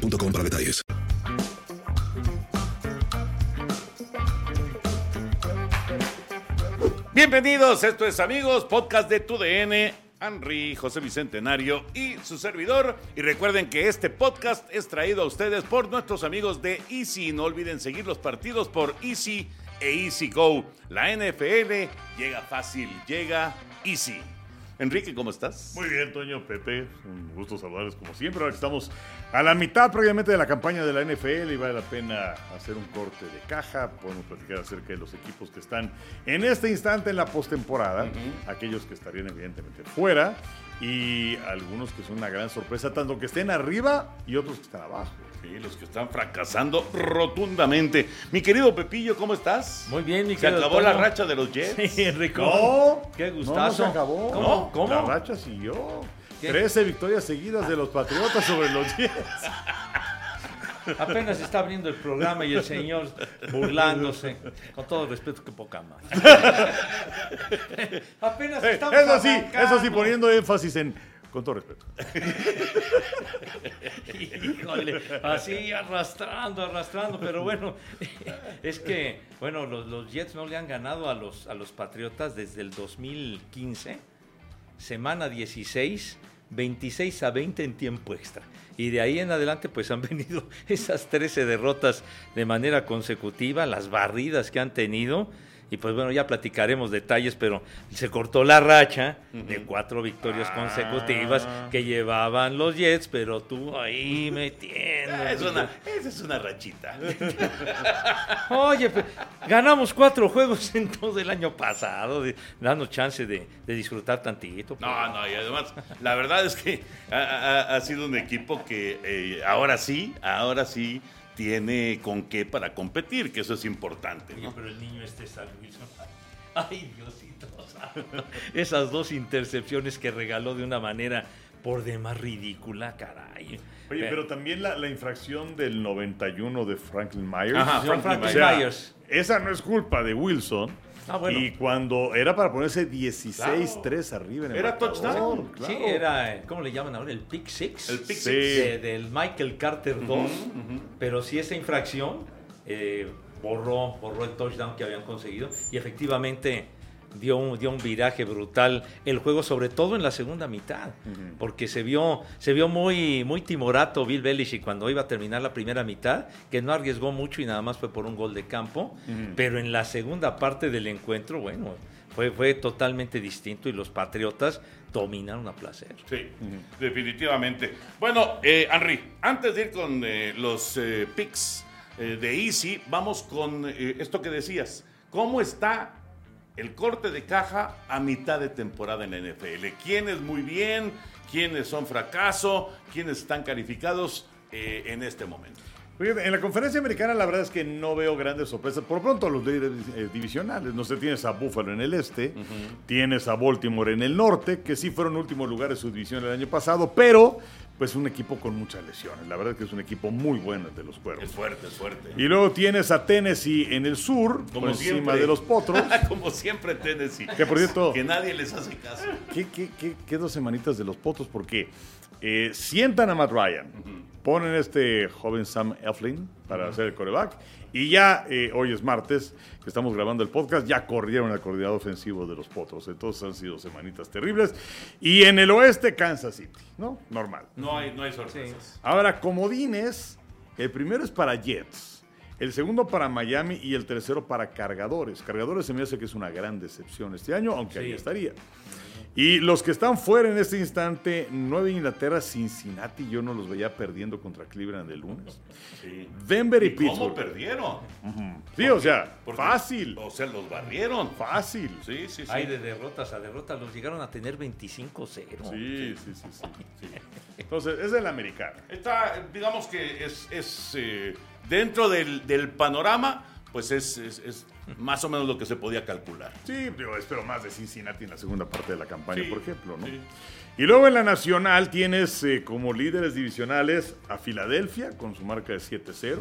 para detalles. Bienvenidos, esto es amigos, podcast de tu DN, Henry, José Bicentenario y su servidor. Y recuerden que este podcast es traído a ustedes por nuestros amigos de Easy. No olviden seguir los partidos por Easy e Easy Go. La NFL llega fácil, llega Easy. Enrique, ¿cómo estás? Muy bien, Toño, Pepe. Un gusto saludarles como siempre. Ahora que estamos a la mitad prácticamente de la campaña de la NFL y vale la pena hacer un corte de caja. Podemos platicar acerca de los equipos que están en este instante en la postemporada, aquellos que estarían evidentemente fuera y algunos que son una gran sorpresa, tanto que estén arriba y otros que están abajo. Sí, los que están fracasando rotundamente. Mi querido Pepillo, ¿cómo estás? Muy bien, mi Se querido acabó la racha de los Jets. Sí, Enrico. No, Qué no, no gustazo. se acabó. ¿Cómo? ¿Cómo? La racha siguió. ¿Qué? 13 victorias seguidas de los Patriotas sobre los Jets. Apenas está abriendo el programa y el señor burlándose. Con todo respeto, que poca más. Apenas Eh, estamos eso sí, arrancando. eso sí, poniendo énfasis en. Con todo respeto. Así arrastrando, arrastrando, pero bueno, es que, bueno, los, los Jets no le han ganado a los, a los Patriotas desde el 2015, semana 16, 26 a 20 en tiempo extra. Y de ahí en adelante, pues han venido esas 13 derrotas de manera consecutiva, las barridas que han tenido. Y pues bueno, ya platicaremos detalles, pero se cortó la racha de cuatro victorias Ah. consecutivas que llevaban los Jets, pero tú ahí metiendo. Ah, es una, esa es una rachita. Oye, pues, ganamos cuatro juegos en todo el año pasado, de- dando chance de, de disfrutar tantito. pues. No, no, y además, la verdad es que ha, ha- ha sido un equipo que eh, ahora sí, ahora sí tiene con qué para competir, que eso es importante, Oye, pero el niño este San Wilson. Ay, Diosito. Esas dos intercepciones que regaló de una manera por demás ridícula, caray. Oye, pero también la, la infracción del 91 de Franklin Myers. Ajá, Franklin Franklin O sea, Myers. esa no es culpa de Wilson. Ah, bueno. Y cuando era para ponerse 16-3 arriba en el Era marcador, touchdown. claro. Sí, era, eh, ¿cómo le llaman ahora? El pick six. El pick Sí. de- del Michael Carter 2. Pero sí esa infracción eh, borró, borró el touchdown que habían conseguido. Y efectivamente dio un, dio un viraje brutal el juego, sobre todo en la segunda mitad. Porque se vio, se vio muy, muy timorato Bill Belichick cuando iba a terminar la primera mitad, que no arriesgó mucho y nada más fue por un gol de campo. Pero en la segunda parte del encuentro, bueno, fue, fue totalmente distinto y los Patriotas dominaron a placer. Sí, definitivamente. Bueno, eh, Henry, antes de ir con eh, los eh, picks eh, de Easy, vamos con eh, esto que decías. ¿Cómo está el corte de caja a mitad de temporada en la NFL? ¿Quiénes muy bien? ¿Quiénes son fracaso? ¿Quiénes están calificados eh, en este momento? En la conferencia americana la verdad es que no veo grandes sorpresas. Por pronto los líderes eh, divisionales. No sé, tienes a Buffalo en el este, tienes a Baltimore en el norte, que sí fueron último lugar de su división el año pasado, pero pues un equipo con muchas lesiones. La verdad es que es un equipo muy bueno el de los cuervos. Es fuerte, es fuerte. Y luego tienes a Tennessee en el sur, Como por encima siempre. de los potros. Como siempre, Tennessee. Que, por cierto- Que nadie les hace caso. ¿Qué, qué, qué, qué dos semanitas de los potros? Porque eh, sientan a Matt Ryan, ponen este joven Sam Eflin para hacer el coreback, y ya eh, hoy es martes, que estamos grabando el podcast, ya corrieron al coordinador ofensivo de los potros. Entonces han sido semanitas terribles. Y en el oeste, Kansas City, ¿no? Normal. No hay, no hay sorpresas. Ahora, comodines, el primero es para Jets, el segundo para Miami y el tercero para Cargadores. Cargadores se me hace que es una gran decepción este año, aunque ahí Sí. estaría. Y los que están fuera en este instante, Nueva Inglaterra, Cincinnati, yo no los veía perdiendo contra Cleveland el lunes. Sí. Denver y, ¿Y cómo Pittsburgh. perdieron? Sí, o sea, Porque- fácil, O sea, los barrieron. fácil. Sí, sí, sí. Hay de derrotas a derrotas, los llegaron a tener 25-0. Sí, sí, sí, sí, sí. Entonces, es el americano. Está, digamos que es, es, eh, dentro del, del panorama, pues es, es- es más o menos lo que se podía calcular. Sí, yo espero más de Cincinnati en la segunda parte de la campaña, Sí, por ejemplo, ¿no? sí. Y luego en la nacional tienes eh, como líderes divisionales a Filadelfia con su marca de 7-0,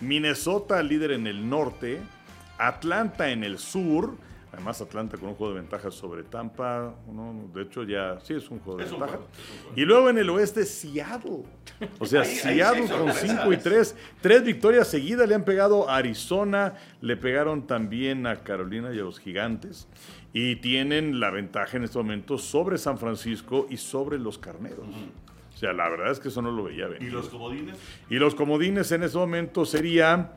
Minnesota líder en el norte, Atlanta en el sur, además Atlanta con un juego de ventaja sobre Tampa, no, de hecho ya sí es un juego de Es ventaja. juego, juego. Y luego en el oeste Seattle. O sea, Ahí- Seattle con sorpresas. 5 y 3, tres victorias seguidas le han pegado a Arizona, le pegaron también a Carolina y a los Gigantes y tienen la ventaja en este momento sobre San Francisco y sobre los Carneros. O sea, la verdad es que eso no lo veía ¿Y venir. los comodines? Y los comodines en este momento serían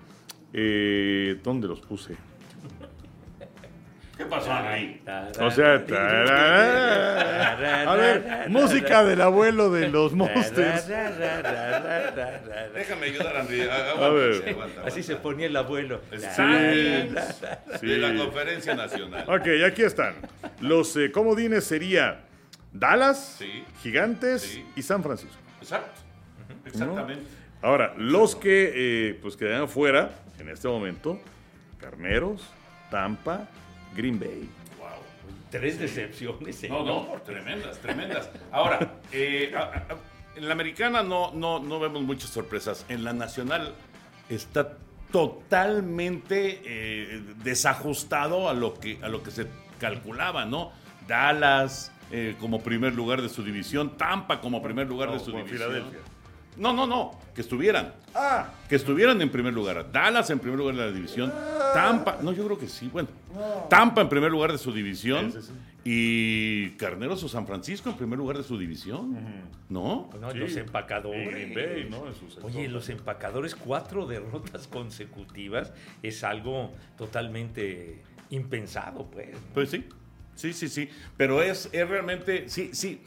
eh, ¿dónde los puse? ¿Qué pasó ahí? O sea, a ver, música del abuelo de los monsters. Déjame ayudar, Andy. A, ver. Así se ponía el abuelo. Sí. de la Conferencia Nacional. Ok, aquí están. Los eh, comodines sería Dallas. Gigantes y San Francisco. Exacto. Exactamente. Ahora, los que eh, pues quedan fuera en este momento, Carneros, Tampa, Green Bay. Wow. Tres decepciones. No, no, tremendas, tremendas. Ahora, eh, a- a- en la americana no, no, no vemos muchas sorpresas. En la nacional está totalmente eh, desajustado a lo, que, a lo que se calculaba, ¿no? Dallas eh, como primer lugar de su división, Tampa como primer lugar de su división. Filadelfia. No, no, no, que estuvieran. Ah, Que estuvieran en primer lugar. Dallas en primer lugar de la división. Tampa, no, yo creo que sí, bueno. Tampa en primer lugar de su división. Sí, sí, sí. Y Carneros o San Francisco en primer lugar de su división. ¿No? No, Sí. los empacadores. Oye, los empacadores, cuatro derrotas consecutivas es algo totalmente impensado, pues. Pues sí. Sí, sí, sí. Pero es, es realmente, sí, sí.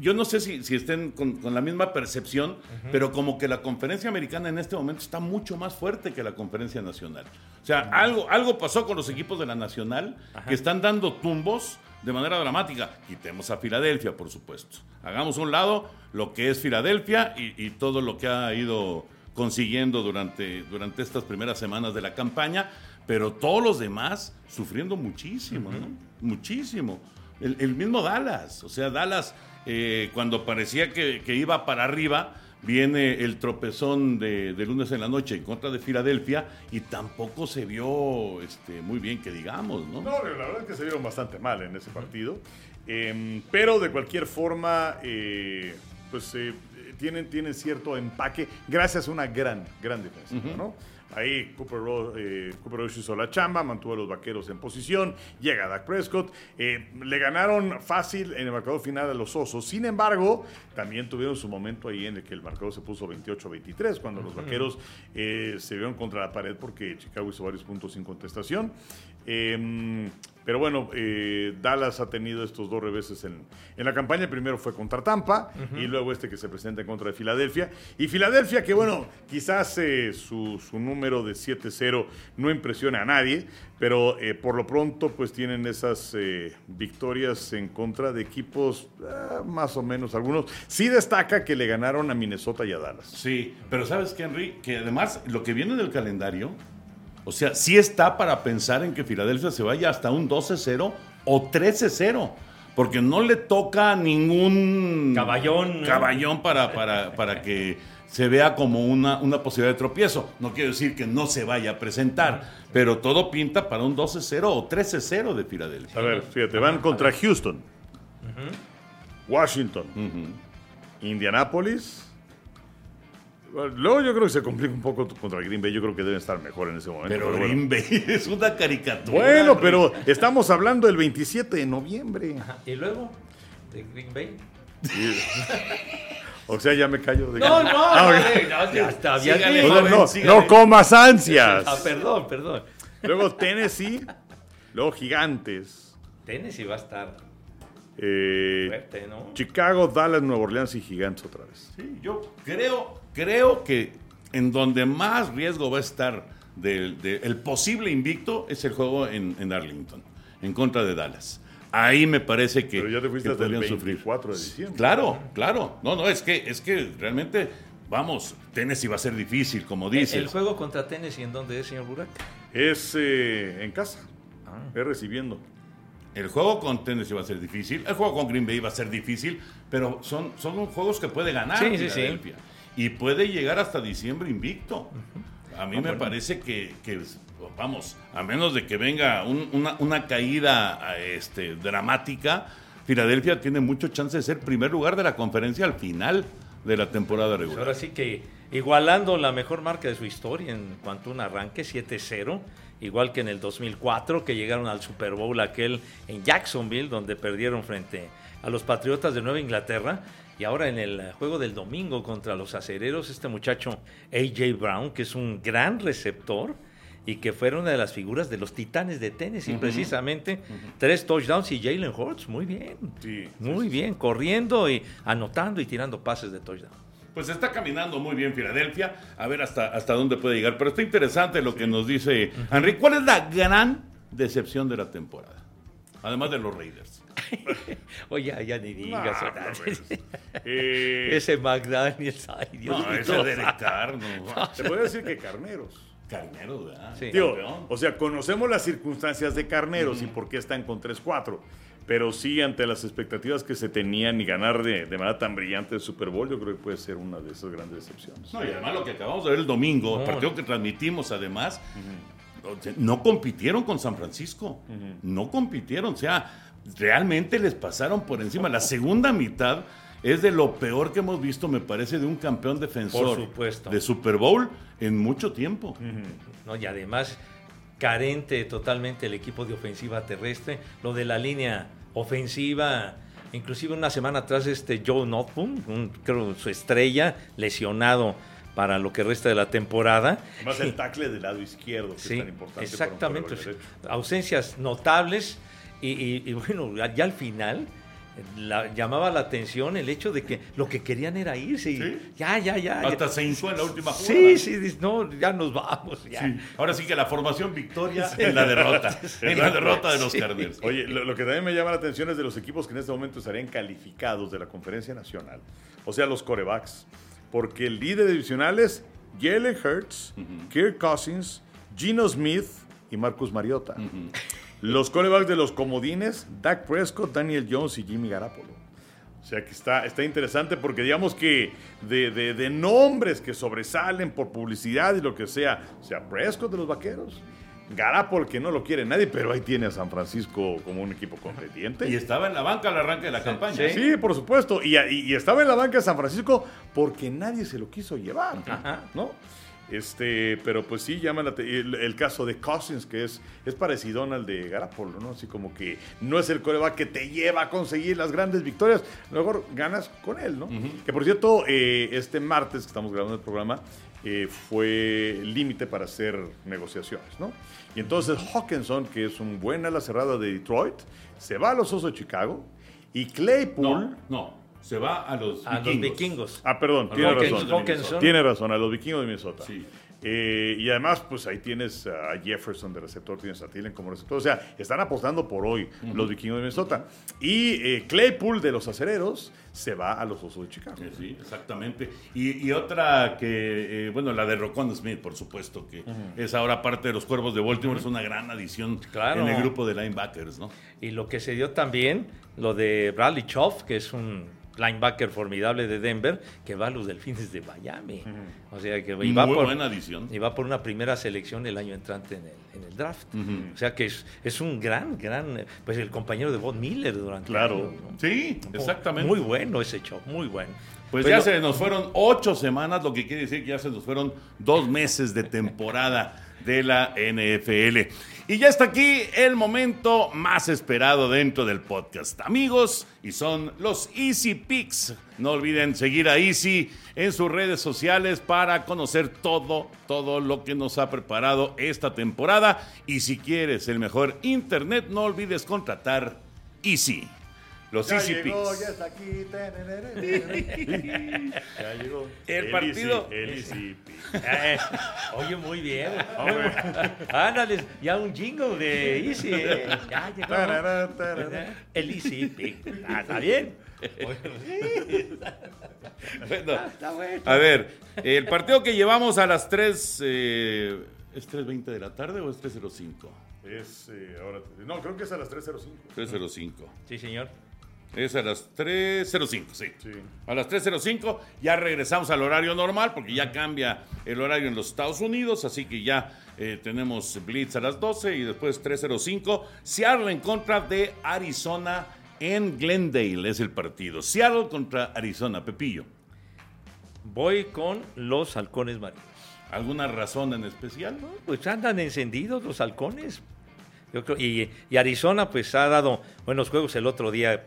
Yo no sé si, si estén con, con la misma percepción, pero como que la conferencia americana en este momento está mucho más fuerte que la conferencia nacional. O sea, algo, algo pasó con los equipos de la nacional que están dando tumbos de manera dramática. Quitemos a Filadelfia, por supuesto. Hagamos a un lado lo que es Filadelfia y, y todo lo que ha ido consiguiendo durante, durante estas primeras semanas de la campaña, pero todos los demás sufriendo muchísimo, ¿no? Muchísimo. El, el mismo Dallas, o sea, Dallas, eh, cuando parecía que, que iba para arriba, viene el tropezón de, de lunes en la noche en contra de Filadelfia y tampoco se vio este, muy bien, que digamos, ¿no? No, la verdad es que se vieron bastante mal en ese partido. Eh, pero de cualquier forma, eh, pues eh, tienen, tienen cierto empaque gracias a una gran, gran defensiva, ¿no? Ahí Cooper, eh, Cooper Rush hizo la chamba, mantuvo a los vaqueros en posición, llega Dak Prescott, eh, le ganaron fácil en el marcador final a los Osos. Sin embargo, también tuvieron su momento ahí en el que el marcador se puso 28-23, cuando los vaqueros eh, se vieron contra la pared porque Chicago hizo varios puntos sin contestación. Eh, pero bueno, eh, Dallas ha tenido estos dos reveses en, en la campaña. Primero fue contra Tampa y luego este que se presenta en contra de Filadelfia. Y Filadelfia, que bueno, quizás eh, su, su número de 7-0 no impresiona a nadie, pero eh, por lo pronto pues tienen esas victorias en contra de equipos más o menos algunos. Sí destaca que le ganaron a Minnesota y a Dallas. Sí, pero ¿sabes qué, Henry? Que además lo que viene del calendario, o sea, sí está para pensar en que Filadelfia se vaya hasta un 12-0 o 13-0, porque no le toca ningún Caballón, ¿no? caballón para, para, para que se vea como una, una posibilidad de tropiezo. No quiero decir que no se vaya a presentar, pero todo pinta para un 12-0 o 13-0 de Filadelfia. A ver, fíjate, van contra Houston, Washington, Indianapolis. Bueno, Luego yo creo que se complica un poco contra Green Bay. Yo creo que deben estar mejor en ese momento. Pero bueno. Green Bay es una caricatura. Bueno, pero estamos hablando del 27 de noviembre. Ajá. Y luego, de Green Bay. O sea, ya me callo. de- No, no, Ah, no, ok. no, ya está, joven, no, sígale. no comas ansias. Ah, perdón, perdón. Luego Tennessee, luego Gigantes, Tennessee va a estar. Eh, Fuerte, ¿no? Chicago, Dallas, Nueva Orleans y Gigantes otra vez. Sí, yo creo, creo que en donde más riesgo va a estar del de- el posible invicto es el juego en, en Arlington, en contra de Dallas. Ahí me parece que, Pero ya te fuiste que hasta el podrían sufrir. 24 de diciembre. Claro, claro. No, no, es que, es que realmente, vamos, Tennessee va a ser difícil, como dices. El juego contra Tennessee, ¿en dónde es, señor Burak? Es eh, en casa. Ah. Es recibiendo. El juego con Tennessee va a ser difícil, el juego con Green Bay va a ser difícil, pero son, son juegos que puede ganar Sí, sí, sí. Y puede llegar hasta diciembre invicto. A mí me parece que, que, vamos, a menos de que venga un- una, una caída este, dramática, Filadelfia tiene mucho chance de ser primer lugar de la conferencia al final de la temporada Pues regular. ahora sí que igualando la mejor marca de su historia en cuanto a un arranque, 7-0, igual que en el 2004, que llegaron al Super Bowl aquel en Jacksonville, donde perdieron frente a los Patriotas de Nueva Inglaterra. Y ahora en el juego del domingo contra los acereros, este muchacho AJ Brown, que es un gran receptor y que fue una de las figuras de los Titanes de Tennessee, precisamente. Tres touchdowns y Jalen Hurts, muy bien. Sí, muy bien, corriendo y anotando y tirando pases de touchdown. Pues está caminando muy bien Filadelfia, a ver hasta, hasta dónde puede llegar. Pero está interesante lo que nos dice Henry. ¿Cuál es la gran decepción de la temporada? Además de los Raiders. Oye, ya, ni digas. No, pues, eh, Ese McDaniels, ay Dios No, ese Derek Carr, no. Te podría decir que Carneros. Carnero, ¿verdad? Sí. Campeón. o sea, conocemos las circunstancias de Carneros y por qué están con 3-4. Pero sí, ante las expectativas que se tenían y ganar de, de manera tan brillante el Super Bowl, yo creo que puede ser una de esas grandes decepciones. No, y además lo que acabamos de ver el domingo, No. partido que transmitimos además, no compitieron con San Francisco. No compitieron. O sea, realmente les pasaron por encima. La segunda mitad es de lo peor que hemos visto, me parece, de un campeón defensor Por supuesto. de Super Bowl en mucho tiempo. ¿no? Y además, carente totalmente el equipo de ofensiva terrestre. Lo de la línea ofensiva, inclusive una semana atrás, este Joe Notboom, un- creo su estrella, lesionado para lo que resta de la temporada. Más el tackle del lado izquierdo, que Sí, es tan importante. para un exactamente. Ausencias notables y, y- y bueno, ya al final la- llamaba la atención el hecho de que lo que querían era irse. y Sí. Ya, ya, ya. Hasta ya. se hincó en la última jugada. Sí, sí, dice, no, ya nos vamos. Ya. Sí. Ahora sí que la formación victoria en la derrota. En la derrota de los Sí. Cardinals. Oye, lo, lo que también me llama la atención es de los equipos que en este momento estarían calificados de la conferencia nacional, o sea, los corebacks, porque el líder divisional es Jalen Hurts, Kirk Cousins, Gino Smith y Marcus Mariota. Los corebacks de los comodines, Dak Prescott, Daniel Jones y Jimmy Garapolo. O sea que está, está interesante porque digamos que de, de- de nombres que sobresalen por publicidad y lo que sea, o sea, Prescott de los Vaqueros, Garapolo que no lo quiere nadie, pero ahí tiene a San Francisco como un equipo competente. Y estaba en la banca al arranque de la campaña. Sí, por supuesto. Y, y- y estaba en la banca de San Francisco porque nadie se lo quiso llevar. Ajá. ¿No? Este, pero pues sí, llama la el, el caso de Cousins, que es, es parecido al de Garapolo, ¿no? Así como que no es el coreback que te lleva a conseguir las grandes victorias, luego ganas con él, ¿no? Que por cierto, eh, este martes que estamos grabando el programa, eh, fue límite para hacer negociaciones, ¿no? Y entonces Hawkinson, que es un buen ala cerrada de Detroit, se va a los Osos de Chicago y Claypool... No, no. Se va a los A los vikingos. vikingos. Ah, perdón, tiene Hawkins- razón. Hawkinson. Tiene razón, a los vikingos de Minnesota. Sí. Eh, y además, pues ahí tienes a Jefferson de receptor, tienes a Thielen como receptor. O sea, están apostando por hoy los vikingos de Minnesota. Y eh, Claypool de los acereros se va a los Osos de Chicago. Eh, Sí, exactamente. Y, y otra que, eh, bueno, la de Rocon Smith, por supuesto, que es ahora parte de los Cuervos de Baltimore, es una gran adición Claro. en el grupo de linebackers, ¿no? Y lo que se dio también, lo de Bradley Choff, que es un linebacker formidable de Denver, que va a los Delfines de Miami. O sea que y Muy va por, buena adición. y va por una primera selección el año entrante en el, en el draft. O sea que es, es un gran, gran, pues el compañero de Von Miller durante Claro. años, ¿no? Sí, exactamente. Muy bueno ese Choff, muy bueno. Pues Pero- ya se nos fueron ocho semanas, lo que quiere decir que ya se nos fueron dos meses de temporada de la NFL. Y ya está aquí el momento más esperado dentro del podcast, amigos, y son los Easy Picks. No olviden seguir a Easy en sus redes sociales para conocer todo, todo lo que nos ha preparado esta temporada. Y si quieres el mejor internet, no olvides contratar Easy. Los Ya Easy llegó, Picks. ya está aquí. ya llegó. El partido- Easy, el Easy. Eh, oye, muy bien. Hombre. Ándale, ya un jingle de Easy. eh. Ya llegó. Tarará, tarará. El Easy Pick. Ah, está bien. Bueno, Está bueno. a ver, el partido que llevamos a las 3... eh, ¿Es 3.20 de la tarde o es 3.05? Es, eh, ahora, te- no, creo que es a las 3.05. 3.05. Sí, señor. Es a las 3.05, sí. Sí. A las 3.05 ya regresamos al horario normal porque ya cambia el horario en los Estados Unidos, así que ya eh, tenemos Blitz a las 12 y después 3.05. Seattle en contra de Arizona en Glendale es el partido. Seattle contra Arizona, Pepillo. Voy con los halcones marinos. ¿Alguna razón en especial? Pues andan encendidos los halcones. Yo creo- y, y Arizona pues ha dado buenos juegos. El otro día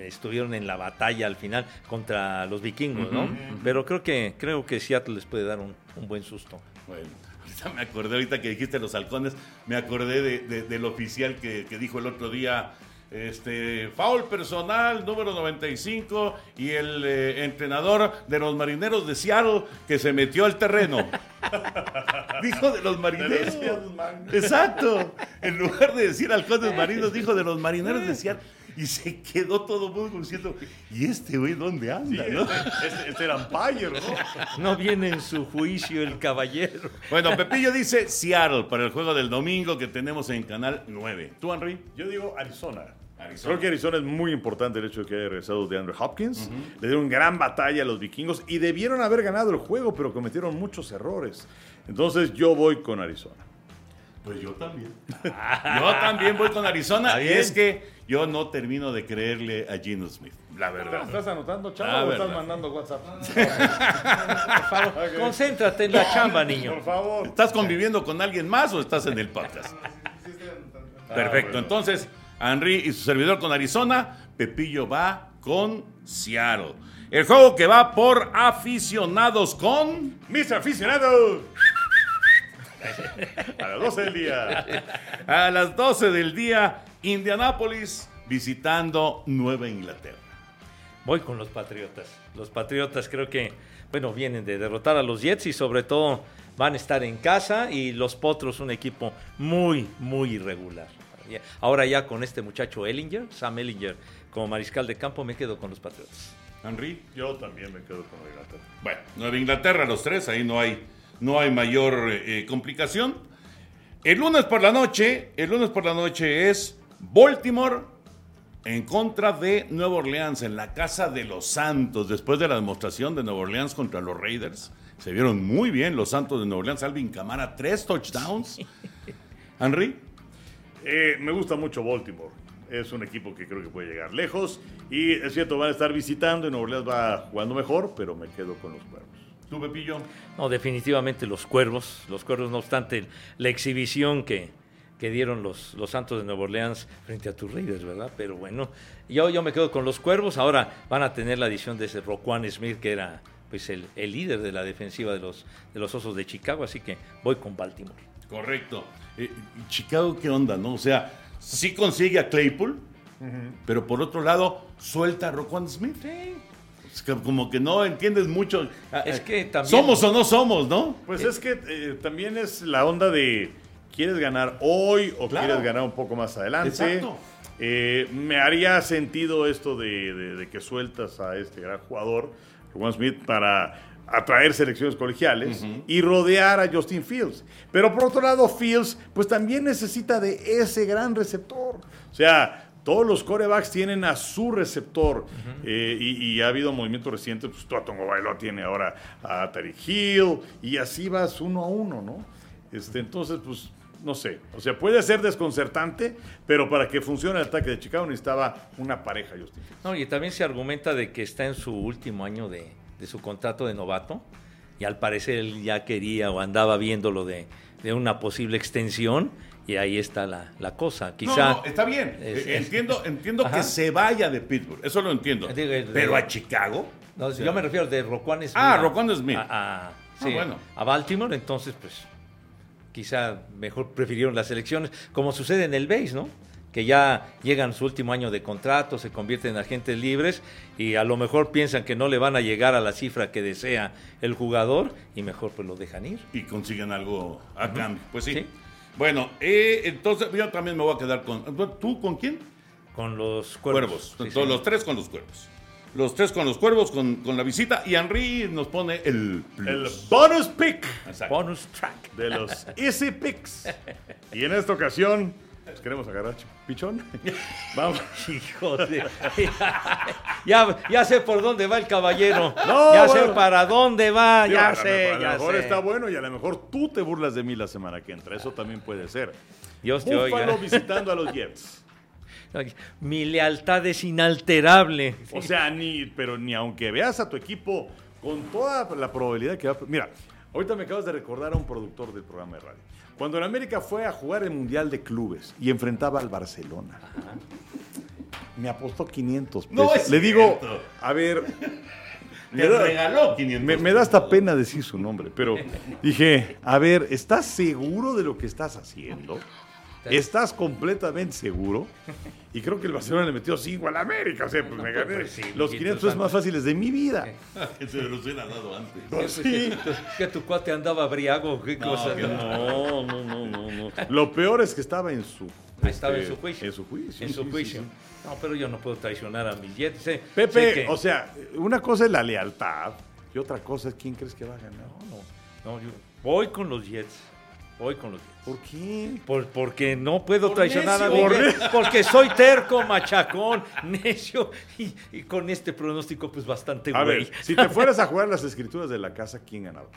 estuvieron en la batalla al final contra los vikingos, ¿no? Pero creo que, creo que Seattle les puede dar un, un buen susto. Bueno, ahorita me acordé, ahorita que dijiste los halcones, me acordé de- de- del oficial que, que dijo el otro día, este, foul personal número 95 y el eh, entrenador de los marineros de Seattle que se metió al terreno. dijo de los marineros. Exacto. En lugar de decir halcones marinos, dijo de los marineros de Seattle. Y se quedó todo el mundo diciendo, ¿y este güey dónde anda? no?" Este, este era Empire, ¿no? No viene en su juicio el caballero. Bueno, Pepillo dice Seattle para el juego del domingo que tenemos en Canal 9. ¿Tú, Henry? Yo digo Arizona. Arizona. Creo que Arizona es muy importante el hecho de que haya regresado de Andrew Hopkins. Le dieron gran batalla a los vikingos y debieron haber ganado el juego, pero cometieron muchos errores. Entonces yo voy con Arizona. Pues yo también. Yo también voy con Arizona. Y es que yo no termino de creerle a Gino Smith, la verdad. ¿Estás anotando, chavo, Ah, o estás mandando WhatsApp? Por favor, concéntrate en la chamba, niño. Por favor. ¿Estás conviviendo con alguien más o estás en el podcast? Perfecto. bueno. Entonces, Henry y su servidor con Arizona, Pepillo va con Seattle. El juego que va por aficionados con... Mr. Aficionado. A las 12 del día. A las 12 del día, Indianápolis visitando Nueva Inglaterra. Voy con los Patriotas. Los Patriotas creo que, bueno, vienen de derrotar a los Jets y sobre todo van a estar en casa y los Potros un equipo muy, muy irregular. Ahora ya con este muchacho Ellinger, Sam Ellinger, como mariscal de campo, me quedo con los Patriotas. Henry. Yo también me quedo con Inglaterra. Bueno, Nueva Inglaterra, los tres, ahí no hay, no hay mayor eh, complicación. El lunes por la noche, el lunes por la noche es Baltimore en contra de Nueva Orleans en la casa de los Santos. Después de la demostración de Nueva Orleans contra los Raiders, se vieron muy bien los Santos de Nueva Orleans. Alvin Camara, tres touchdowns. Henry, Eh, me gusta mucho Baltimore. Es un equipo que creo que puede llegar lejos. Y es cierto, van a estar visitando y Nueva Orleans va jugando mejor, pero me quedo con los cuervos. tú, Pepillo. No, definitivamente los Cuervos. Los Cuervos, no obstante, la exhibición que, que dieron los, los Santos de Nueva Orleans frente a tus Raiders, ¿verdad? Pero bueno, yo, yo me quedo con los Cuervos. Ahora van a tener la adición de ese Roquan Smith, que era pues el, el líder de la defensiva de los, de los Osos de Chicago. Así que voy con Baltimore. Correcto. Eh, Chicago, ¿qué onda, no? O sea, sí consigue a Claypool, pero por otro lado, suelta a Roquan Smith. Es que como que no entiendes mucho. Es que también- Somos o no somos, ¿no? Pues es que eh, también es la onda de ¿quieres ganar hoy o Claro. quieres ganar un poco más adelante? Exacto. Eh, me haría sentido esto de, de- de que sueltas a este gran jugador, Juan Smith, para atraer selecciones colegiales y rodear a Justin Fields. Pero por otro lado, Fields, pues también necesita de ese gran receptor. O sea, todos los corebacks tienen a su receptor eh, y, y ha habido movimientos recientes, pues Tua Tagovailoa tiene ahora a Terry Hill y así vas uno a uno, ¿no? Este, entonces, pues, no sé. O sea, puede ser desconcertante, pero para que funcione el ataque de Chicago necesitaba una pareja, Justin. No, y también se argumenta de que está en su último año de, de su contrato de novato y al parecer él ya quería o andaba viendo lo de, de una posible extensión y ahí está la, la cosa. Quizá No, no, está bien. Es- Eh, es- entiendo entiendo Ajá. que se vaya de Pittsburgh. Eso lo entiendo. Digo, el- Pero a Chicago. No, yo me refiero de Roquan Smith. Ah, Roquan Smith. A, a- sí, bueno. a Baltimore, entonces, pues, quizá mejor prefirieron las elecciones, como sucede en el base, ¿no? Que ya llegan su último año de contrato, se convierten en agentes libres y a lo mejor piensan que no le van a llegar a la cifra que desea el jugador y mejor pues lo dejan ir. Y consiguen algo a cambio. Pues sí. Bueno, eh, entonces yo también me voy a quedar con... ¿Tú con quién? Con los cuervos. cuervos. los tres con los cuervos. Los tres con los cuervos, con, con la visita. Y Henry nos pone el, el bonus pick. Bonus track. De los Easy Picks. Y en esta ocasión, pues queremos agarrar pichón. Vamos. Hijo de... ya, ya sé por dónde va el caballero. ya sé para dónde va. ya sé. a lo mejor está bueno y a lo mejor tú te burlas de mí la semana que entra. Eso también puede ser. Dios te Búfalo visitando a los Jets. Mi lealtad es inalterable. O sea, ni, pero ni aunque veas a tu equipo con toda la probabilidad que va. Mira, ahorita me acabas de recordar a un productor del programa de radio. Cuando el América fue a jugar el Mundial de Clubes y enfrentaba al Barcelona, me apostó 500 pesos. Le digo, a ver. Me regaló 500 me, me da hasta pena decir su nombre, pero dije, a ver, ¿estás seguro de lo que estás haciendo? ¿Estás completamente seguro? Y creo que el Barcelona le metió 5 al América. O sea, pues me gané pues los 500 pesos más fáciles de mi vida. Se los hubiera dado antes. Pues sí. Que tu cuate andaba briago. ¿Qué cosa? No, no, no, no, no. Lo peor es que estaba en su... Estaba en su este, juicio. En su juicio. En su juicio. No, pero yo no puedo traicionar a mis Jets. Pepe, o sea, una cosa es la lealtad y otra cosa es quién crees que va a ganar. No, no. no yo voy con los Jets. Voy con los Jets. ¿Por qué? porque no puedo traicionar a Miguel. Porque soy terco, machacón, necio. Y, con este pronóstico, pues bastante A ver, si te fueras a jugar las escrituras de la casa, ¿quién ganaba?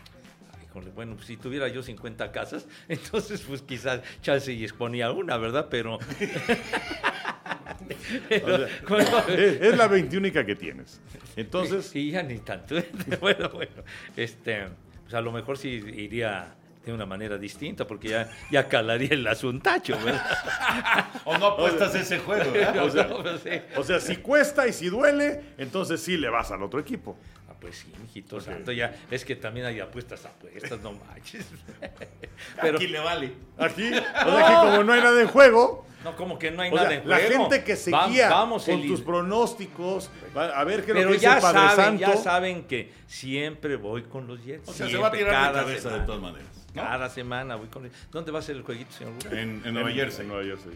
bueno, pues si tuviera yo 50 casas, entonces pues quizás chance y exponía una, ¿verdad? Pero... es, la 21 que tienes. Entonces... Sí, ya ni tanto. bueno, bueno, este, pues a lo mejor sí iría de una manera distinta, porque ya, ya calaría el asuntacho, ¿verdad? o no apuestas ese juego, O sea, si cuesta y si duele, entonces sí le vas al otro equipo. Ah, pues sí, mijito santo, ya. Es que también hay apuestas, apuestas, no manches. Pero, aquí le vale. Aquí, o sea, que como no hay nada en juego... No, como que no hay nada en juego. La gente que seguía vamos, con tus pronósticos, a ver qué lo que ya dice el Padre saben, ya saben que siempre voy con los Jets. O sea, se va a tirar la cabeza de todas maneras. Cada semana voy con ¿Dónde va a ser el jueguito, señor? En, en, Nueva Jersey. En Nueva Jersey.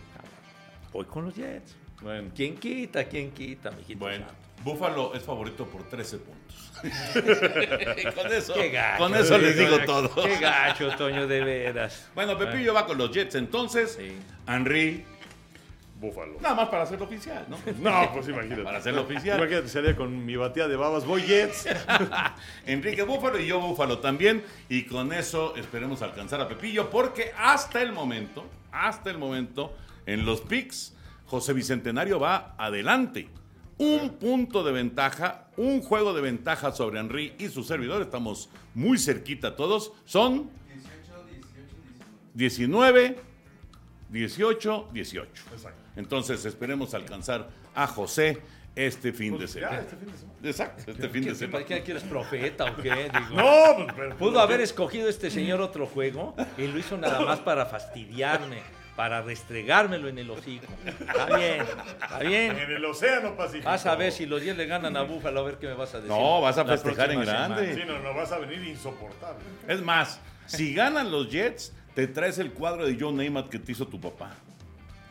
Voy con los Jets. Bueno. ¿Quién quita? ¿Quién quita, mijito? Bueno, Búfalo es favorito por 13 puntos. con eso, con eso les digo todo. Qué gacho, Toño, de veras. Bueno, Pepillo va con los Jets entonces. Sí. Henry Búfalo. Nada más para hacerlo oficial, ¿no? No, pues imagínate. Para hacerlo oficial. Imagínate, salía con mi batía de babas, voy Jets. Enrique Búfalo y yo Búfalo también. Y con eso esperemos alcanzar a Pepillo, porque hasta el momento, hasta el momento, en los picks, José Bicentenario va adelante. Un punto de ventaja, un juego de ventaja sobre Henry y su servidor. Estamos muy cerquita todos. Son 18, 19, 18, 18. Exacto. Entonces esperemos alcanzar a José este fin de pues semana. este fin de semana. Exacto, este fin de semana. ¿Qué quieres profeta o qué? no, pues, pudo haber escogido este señor otro juego y lo hizo nada más para fastidiarme, para restregármelo en el hocico. Está bien, está bien. En el océano Pacífico. Vas a ver si los 10 le ganan a Búfalo, a ver qué me vas a decir. No, vas a festejar en grande. Sí, no, no, vas a venir insoportable. Es más, si ganan los Jets, te traes el cuadro de John Neymar que te hizo tu papá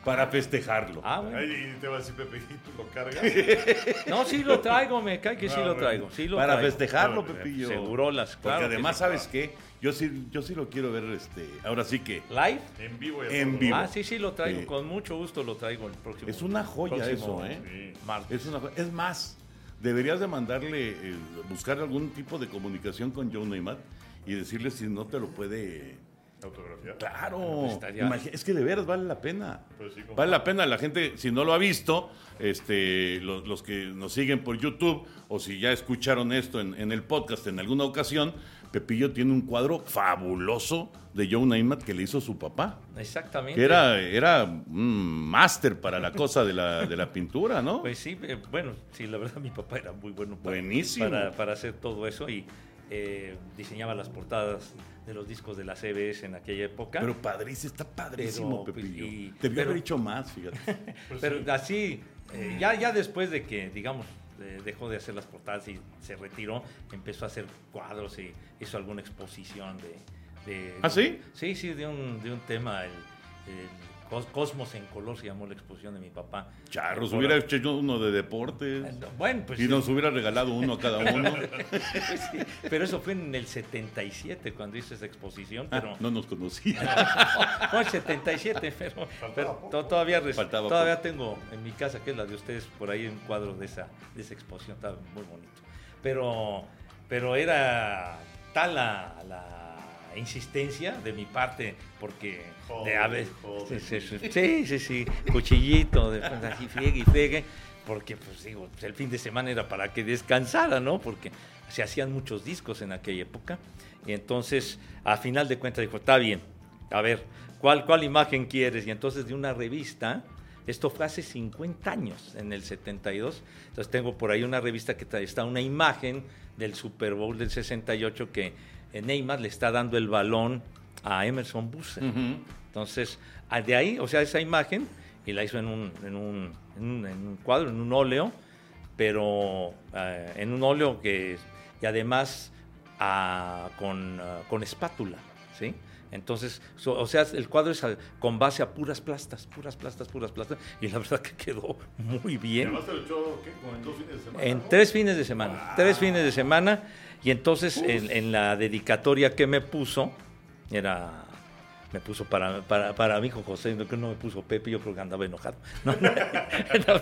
para festejarlo. Ah, bueno. y te va a decir Pepe, ¿tú lo cargas? no, sí lo traigo, me cae que sí ah, lo traigo. Sí lo para festejarlo, Pepillo. Segurolas, claro. Porque además, ¿sabes qué? Yo sí, yo sí lo quiero ver, este, ahora sí que... ¿Live? En vivo. en vivo. Ah, sí, sí lo traigo. Con mucho gusto lo traigo el próximo. Es una joya eso, ¿eh? Sí. Es, una es más, deberías de mandarle, eh, buscar algún tipo de comunicación con Joe Neymar y decirle si no te lo puede Claro. Es que de veras vale la pena. Pues vale la pena. La gente, si no lo ha visto, este, los, que nos siguen por YouTube o si ya escucharon esto en, el podcast en alguna ocasión, Pepillo tiene un cuadro fabuloso de Joe Neymat que le hizo su papá. Exactamente. Que era, era un máster para la cosa de la, de la pintura, ¿no? Pues sí, eh, bueno, sí, la verdad mi papá era muy bueno Buenísimo. para, para hacer todo eso y eh, diseñaba las portadas de los discos de la CBS en aquella época. Pero padrísimo, está padrísimo, Pero, pues, Pepillo. y- Debió pero- haber hecho más, fíjate. Pero así, eh, ya, ya después de que, digamos, eh, dejó de hacer las portadas y se retiró, empezó a hacer cuadros y hizo alguna exposición de... de- ¿Ah, sí? Sí, sí, de un, de un tema, el, Cosmos en color se llamó la exposición de mi papá. Charros, Por- hubiera hecho uno de deportes. Bueno, pues Y sí. nos hubiera regalado uno a cada uno. Sí, pero eso fue en el 77 cuando hice esa exposición, Ah, pero... no nos conocía. No, el 77, pero, pero to- todavía, Faltaba todavía tengo en mi casa, que es la de ustedes, por ahí un cuadro de esa, de esa exposición, estaba muy bonito. Pero, pero era tal la, la insistencia de mi parte, porque de Joder, a ver- joder. sí, sí, sí, cuchillito, de, así friegue y friegue, porque pues digo, el fin de semana era para que descansara, ¿no? Porque se hacían muchos discos en aquella época, y entonces, a final de cuentas, dijo, está bien, a ver, ¿cuál, ¿cuál imagen quieres? Y entonces de una revista, esto fue hace 50 años, en el 72, entonces tengo por ahí una revista que está una imagen del Super Bowl del 68 que Neymar le está dando el balón a Emerson Busser. Entonces, a- de ahí, o sea, esa imagen, y la hizo en un, en un, en un- en un cuadro, en un óleo, pero eh, en un óleo que, y además ah, con, ah, con espátula, ¿sí? Entonces, so- o sea, el cuadro es a- con base a puras plastas, puras plastas, puras plastas, y la verdad que quedó muy bien. además lo echó, en dos fines de semana. En ¿no? tres fines de semana, tres fines de semana, y entonces en, en la dedicatoria que me puso, era, me puso para, para, para mi hijo José, no, no me puso Pepe, yo creo que andaba enojado. No, no, no,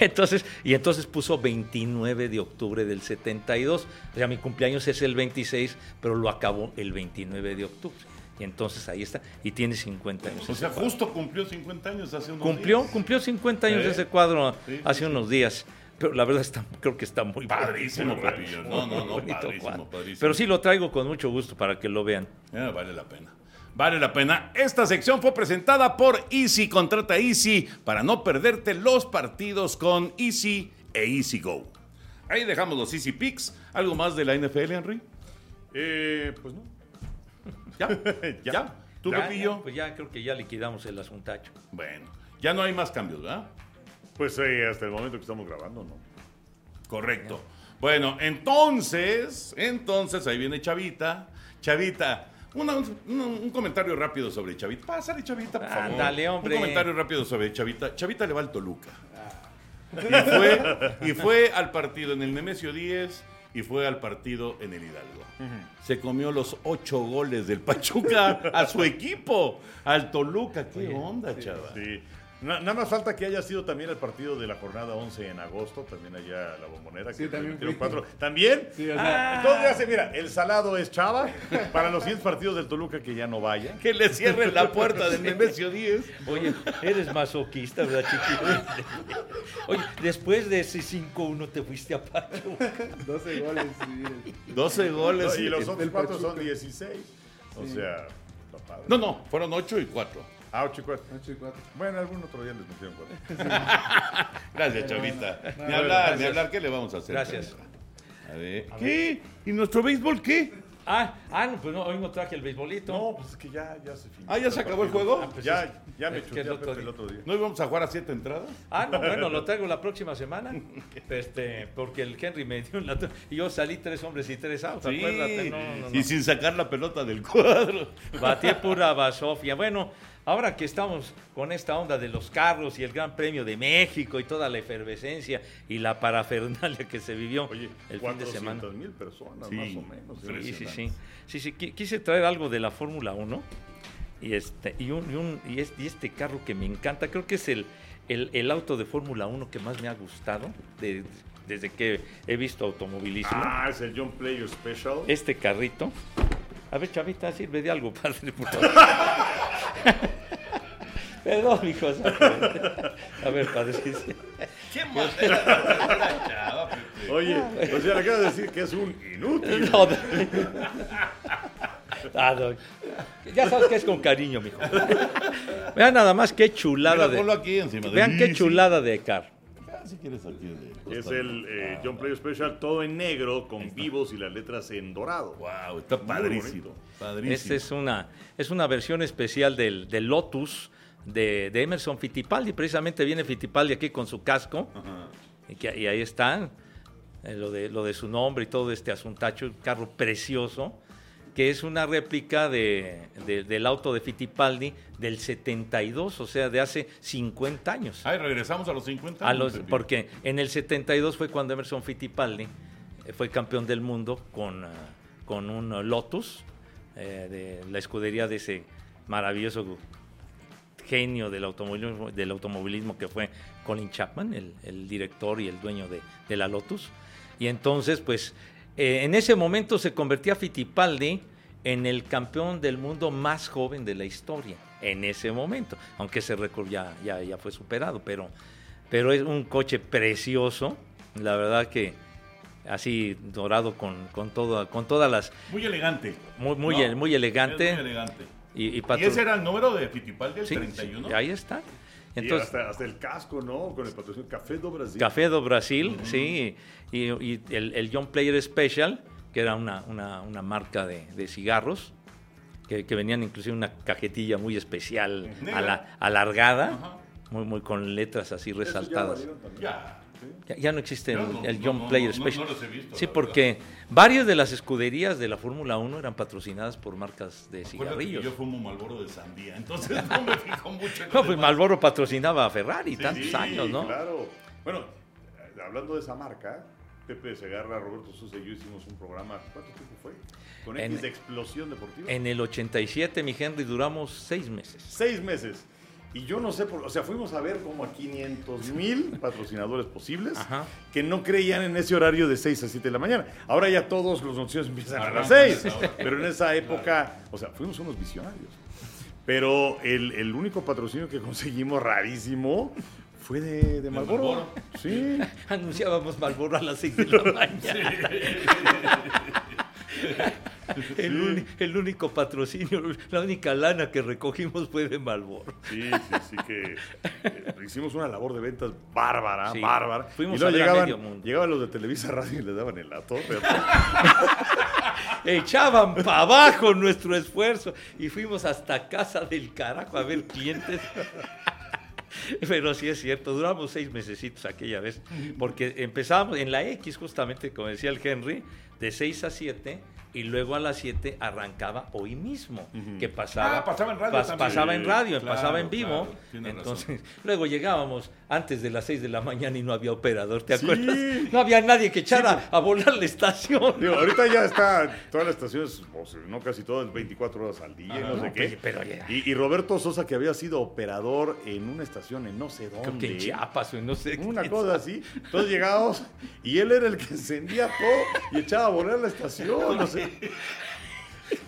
entonces, y entonces puso 29 de octubre del 72, o sea, mi cumpleaños es el 26, pero lo acabó el 29 de octubre. Y entonces ahí está, y tiene 50 años. O sea, justo cumplió 50 años hace unos Cumplió, días. cumplió 50 años ¿Eh? ese cuadro Sí, hace sí, unos días. Pero la verdad está, creo que está muy Padrísimo, bonito. No, no, no, padrísimo. Pero sí lo traigo con mucho gusto para que lo vean. Eh, vale la pena. Vale la pena. Esta sección fue presentada por Easy. Contrata Easy para no perderte los partidos con Easy e Easy Go. Ahí dejamos los Easy Picks. ¿Algo más de la NFL, Henry? Eh, pues no. ¿Ya? Ya. ¿Ya? ¿Tú, Ya, Pepillo? Pues ya creo que ya liquidamos el asuntacho. Bueno, ya no hay más cambios, ¿verdad? Pues eh, hasta el momento que estamos grabando, ¿no? Correcto. Bueno, entonces, entonces ahí viene Chavita. Chavita, una- un, un comentario rápido sobre Chavita. Pásale, Chavita, por favor. Ándale, hombre. Un comentario rápido sobre Chavita. Chavita le va al Toluca. Y fue, y fue al partido en el Nemesio 10 y fue al partido en el Hidalgo. Se comió los ocho goles del Pachuca a su equipo, al Toluca. ¿Qué onda, chava? Sí. Na- nada más falta que haya sido también el partido de la jornada 11 en agosto, también allá la bombonera. Sí, que también cuatro. ¿También? Sí, o sea, Entonces ya se mira, el salado es Chava, para los siguientes partidos del Toluca que ya no vaya. Que le cierren la puerta del Nemesio 10. Oye, eres masoquista, ¿verdad, chiquito? Oye, después de ese 5-1 te fuiste a Pachuca. 12 goles. sí. 12 goles. y los otros cuatro son 16. O sea, padre. No, no, fueron 8 y 4. Ah, ocho y cuatro. 8 y 4. Bueno, algún otro día les metieron cuatro. Gracias, Chavita. Ni hablar, ni hablar. ¿Qué le vamos a hacer? Gracias. Chavita? A ver. ¿Qué? ¿Y nuestro béisbol qué? Ah, ah, no, pues no, hoy no traje el beisbolito. No, pues es que ya, ya se finalizó. Ah, ¿ya se acabó el juego? Ah, pues ya, ya me chuté el otro Pepe el día. otro día. ¿No íbamos a jugar a 7 entradas? Ah, no, bueno, lo traigo la próxima semana. Este, porque el Henry me dio la. Y yo salí tres hombres y tres outs, acuérdate. No, no, no. Y sin sacar la pelota del cuadro. Batí pura basofia. Bueno, ahora que estamos con esta onda de los carros y el Gran Premio de México y toda la efervescencia y la parafernalia que se vivió Oye, el fin de semana. 400 mil personas, Sí, más o menos. Sí, sí, sí. Sí, sí, qui- quise traer algo de la Fórmula 1 y este, y, un, y, un- y es- y este carro que me encanta, creo que es el, el, el auto de Fórmula 1 que más me ha gustado de- desde que he visto automovilismo. Ah, es el John Player Special. Este carrito. A ver, chavita, sirve de algo, padre, por favor. Perdón, cosa. A ver, padre. sí, Pepe. Oye, o sea, le acabas de decir que es un inútil. No, no. Ah, no. Ya sabes que es con cariño, mijo. Vean nada más qué chulada Mira, de. ponlo aquí encima de Vean qué sí. chulada de si quieres aquí. de Es el eh, Ah, John Player Special, todo en negro, con vivos y las letras en dorado. Wow, está padrísimo. Esta es una, es una versión especial del, del Lotus de, de Emerson Fittipaldi. Precisamente viene Fittipaldi aquí con su casco. Ajá. Y, que- y ahí está eh, lo, de, lo de su nombre y todo este asuntacho. Un carro precioso. Que es una réplica de, de- del auto de Fittipaldi del 72, o sea, de hace 50 años. Ay, regresamos a los 50 A años, los- Pepito. porque en el 72 fue cuando Emerson Fittipaldi eh, fue campeón del mundo con, ah, con un Lotus eh, de la escudería de ese maravilloso genio del automovilismo, del automovilismo que fue Colin Chapman, el, el director y el dueño de, de la Lotus. Y entonces, pues, eh, en ese momento se convertía Fittipaldi en el campeón del mundo más joven de la historia, en ese momento, aunque ese récord ya, ya, ya fue superado, pero, pero es un coche precioso, la verdad que así dorado con, con, todo, con todas las... Muy elegante. Muy, muy, ¿no? muy elegante. Muy elegante. Y, y Y ese era el número de Fittipaldi, el Sí, 31. sí, ahí está. Y hasta, hasta el casco, ¿no? Con el patrocinio Café do Brasil. Café do Brasil, sí, y, y el, el John Player Special, que era una, una, una marca de, de cigarros, que, que venían inclusive una cajetilla muy especial, alargada, muy, muy con letras así resaltadas. también. Ya. Ya, ya no existe el, no, el no, John no, Player Special. no los he visto, sí, porque varias de las escuderías de la Fórmula 1 eran patrocinadas por marcas de cigarrillos. yo fumo Malboro de sandía, entonces no me fijo mucho en No, pues demás. Marlboro patrocinaba a Ferrari Sí, tantos Sí, años, ¿no? Claro. Bueno, eh, hablando de esa marca, Pepe Segarra, Roberto Sosa y yo hicimos un programa, ¿cuánto tiempo fue? Con En- X de explosión deportiva. En el 87, mi Henry, duramos seis meses. Seis meses. Y yo no sé, por, o sea, fuimos a ver como a 500 mil patrocinadores posibles Ajá. que no creían en ese horario de 6 a 7 de la mañana. Ahora ya todos los noticieros empiezan a las Arrancan 6. a esa hora. Pero en esa época, o sea, fuimos unos visionarios. Pero el, el único patrocinio que conseguimos rarísimo fue de, de Marlboro. Marlboro. Sí. Anunciábamos Marlboro a las 6 de la mañana. El, único patrocinio, la única lana que recogimos fue de Marlboro. Sí, sí, sí que eh, hicimos una labor de ventas bárbara, Sí. bárbara. Fuimos y luego a llegaban, medio mundo. llegaban los de Televisa Radio y le daban el lato. Echaban para abajo nuestro esfuerzo y fuimos hasta casa del carajo a ver clientes. Pero sí es cierto, duramos seis mesecitos aquella vez, porque empezábamos en la X, justamente, como decía el Henry, de 6 a 7, y luego a las 7 arrancaba hoy mismo, que pasaba, Ah, pasaba en radio también. pasaba en radio, Claro, pasaba en vivo. claro, Entonces, luego llegábamos antes de las 6 de la mañana y no había operador, ¿te Sí. acuerdas? No había nadie que echara a volar la estación. Digo, ahorita ya está, todas las estaciones, o sea, no casi todas, 24 horas al día, y Ajá, no sé no, qué. pero- ya. y, y Roberto Sosa, que había sido operador en una estación en no sé dónde. Creo que en Chiapas o en no sé Una qué. cosa así. Entonces llegábamos y él era el que encendía todo y echaba a volar la estación. No sé.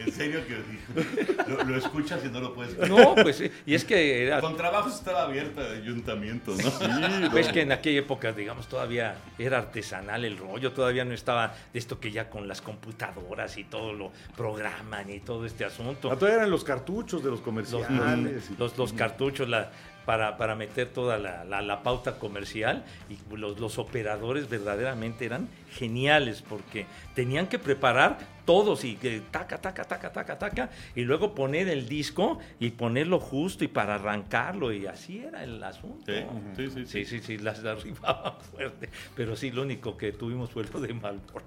En serio que lo, lo escuchas y no lo puedes creer. No, pues sí, y es que era, Con trabajos estaba abierta el ayuntamiento, ¿no? pues que en aquella época, digamos, todavía era artesanal el rollo, todavía no estaba de esto que ya con las computadoras y todo lo programan y todo este asunto. Ah, todavía eran los cartuchos de los Los, comerciales. y- los, los cartuchos la, para, para meter toda la, la- la pauta comercial y los, los operadores verdaderamente eran geniales porque tenían que preparar todos y que taca, taca, taca, taca, taca y luego poner el disco y ponerlo justo y para arrancarlo y así era el asunto. Sí, sí, sí, Sí, sí, sí, las arribaban fuerte. Pero sí, lo único que tuvimos fue lo de Malboro.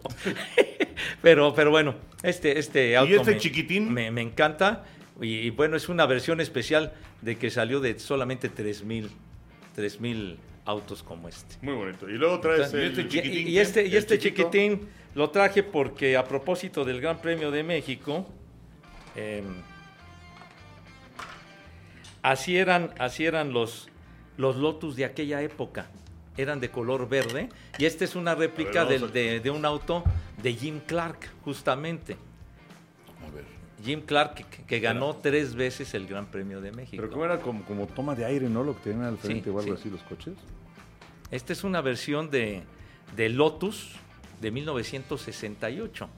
pero, pero bueno, este, este auto este me- chiquitín? Me, me encanta. Y, y bueno, es una versión especial de que salió de solamente 3000 3000 autos como este. Muy bonito. Y luego traes el, este chiquitín, y este, y este chiquitín lo traje porque a propósito del Gran Premio de México, em, así eran, así eran los, los Lotus de aquella época. Eran de color verde. Y esta es una réplica ver, del- de, de un auto de Jim Clark, justamente. Jim Clark, que, que ganó tres veces el Gran Premio de México. Pero como era como, como toma de aire, ¿no? Lo que tenían al frente Sí, o algo sí. así los coches. Esta es una versión de, de Lotus de 1968.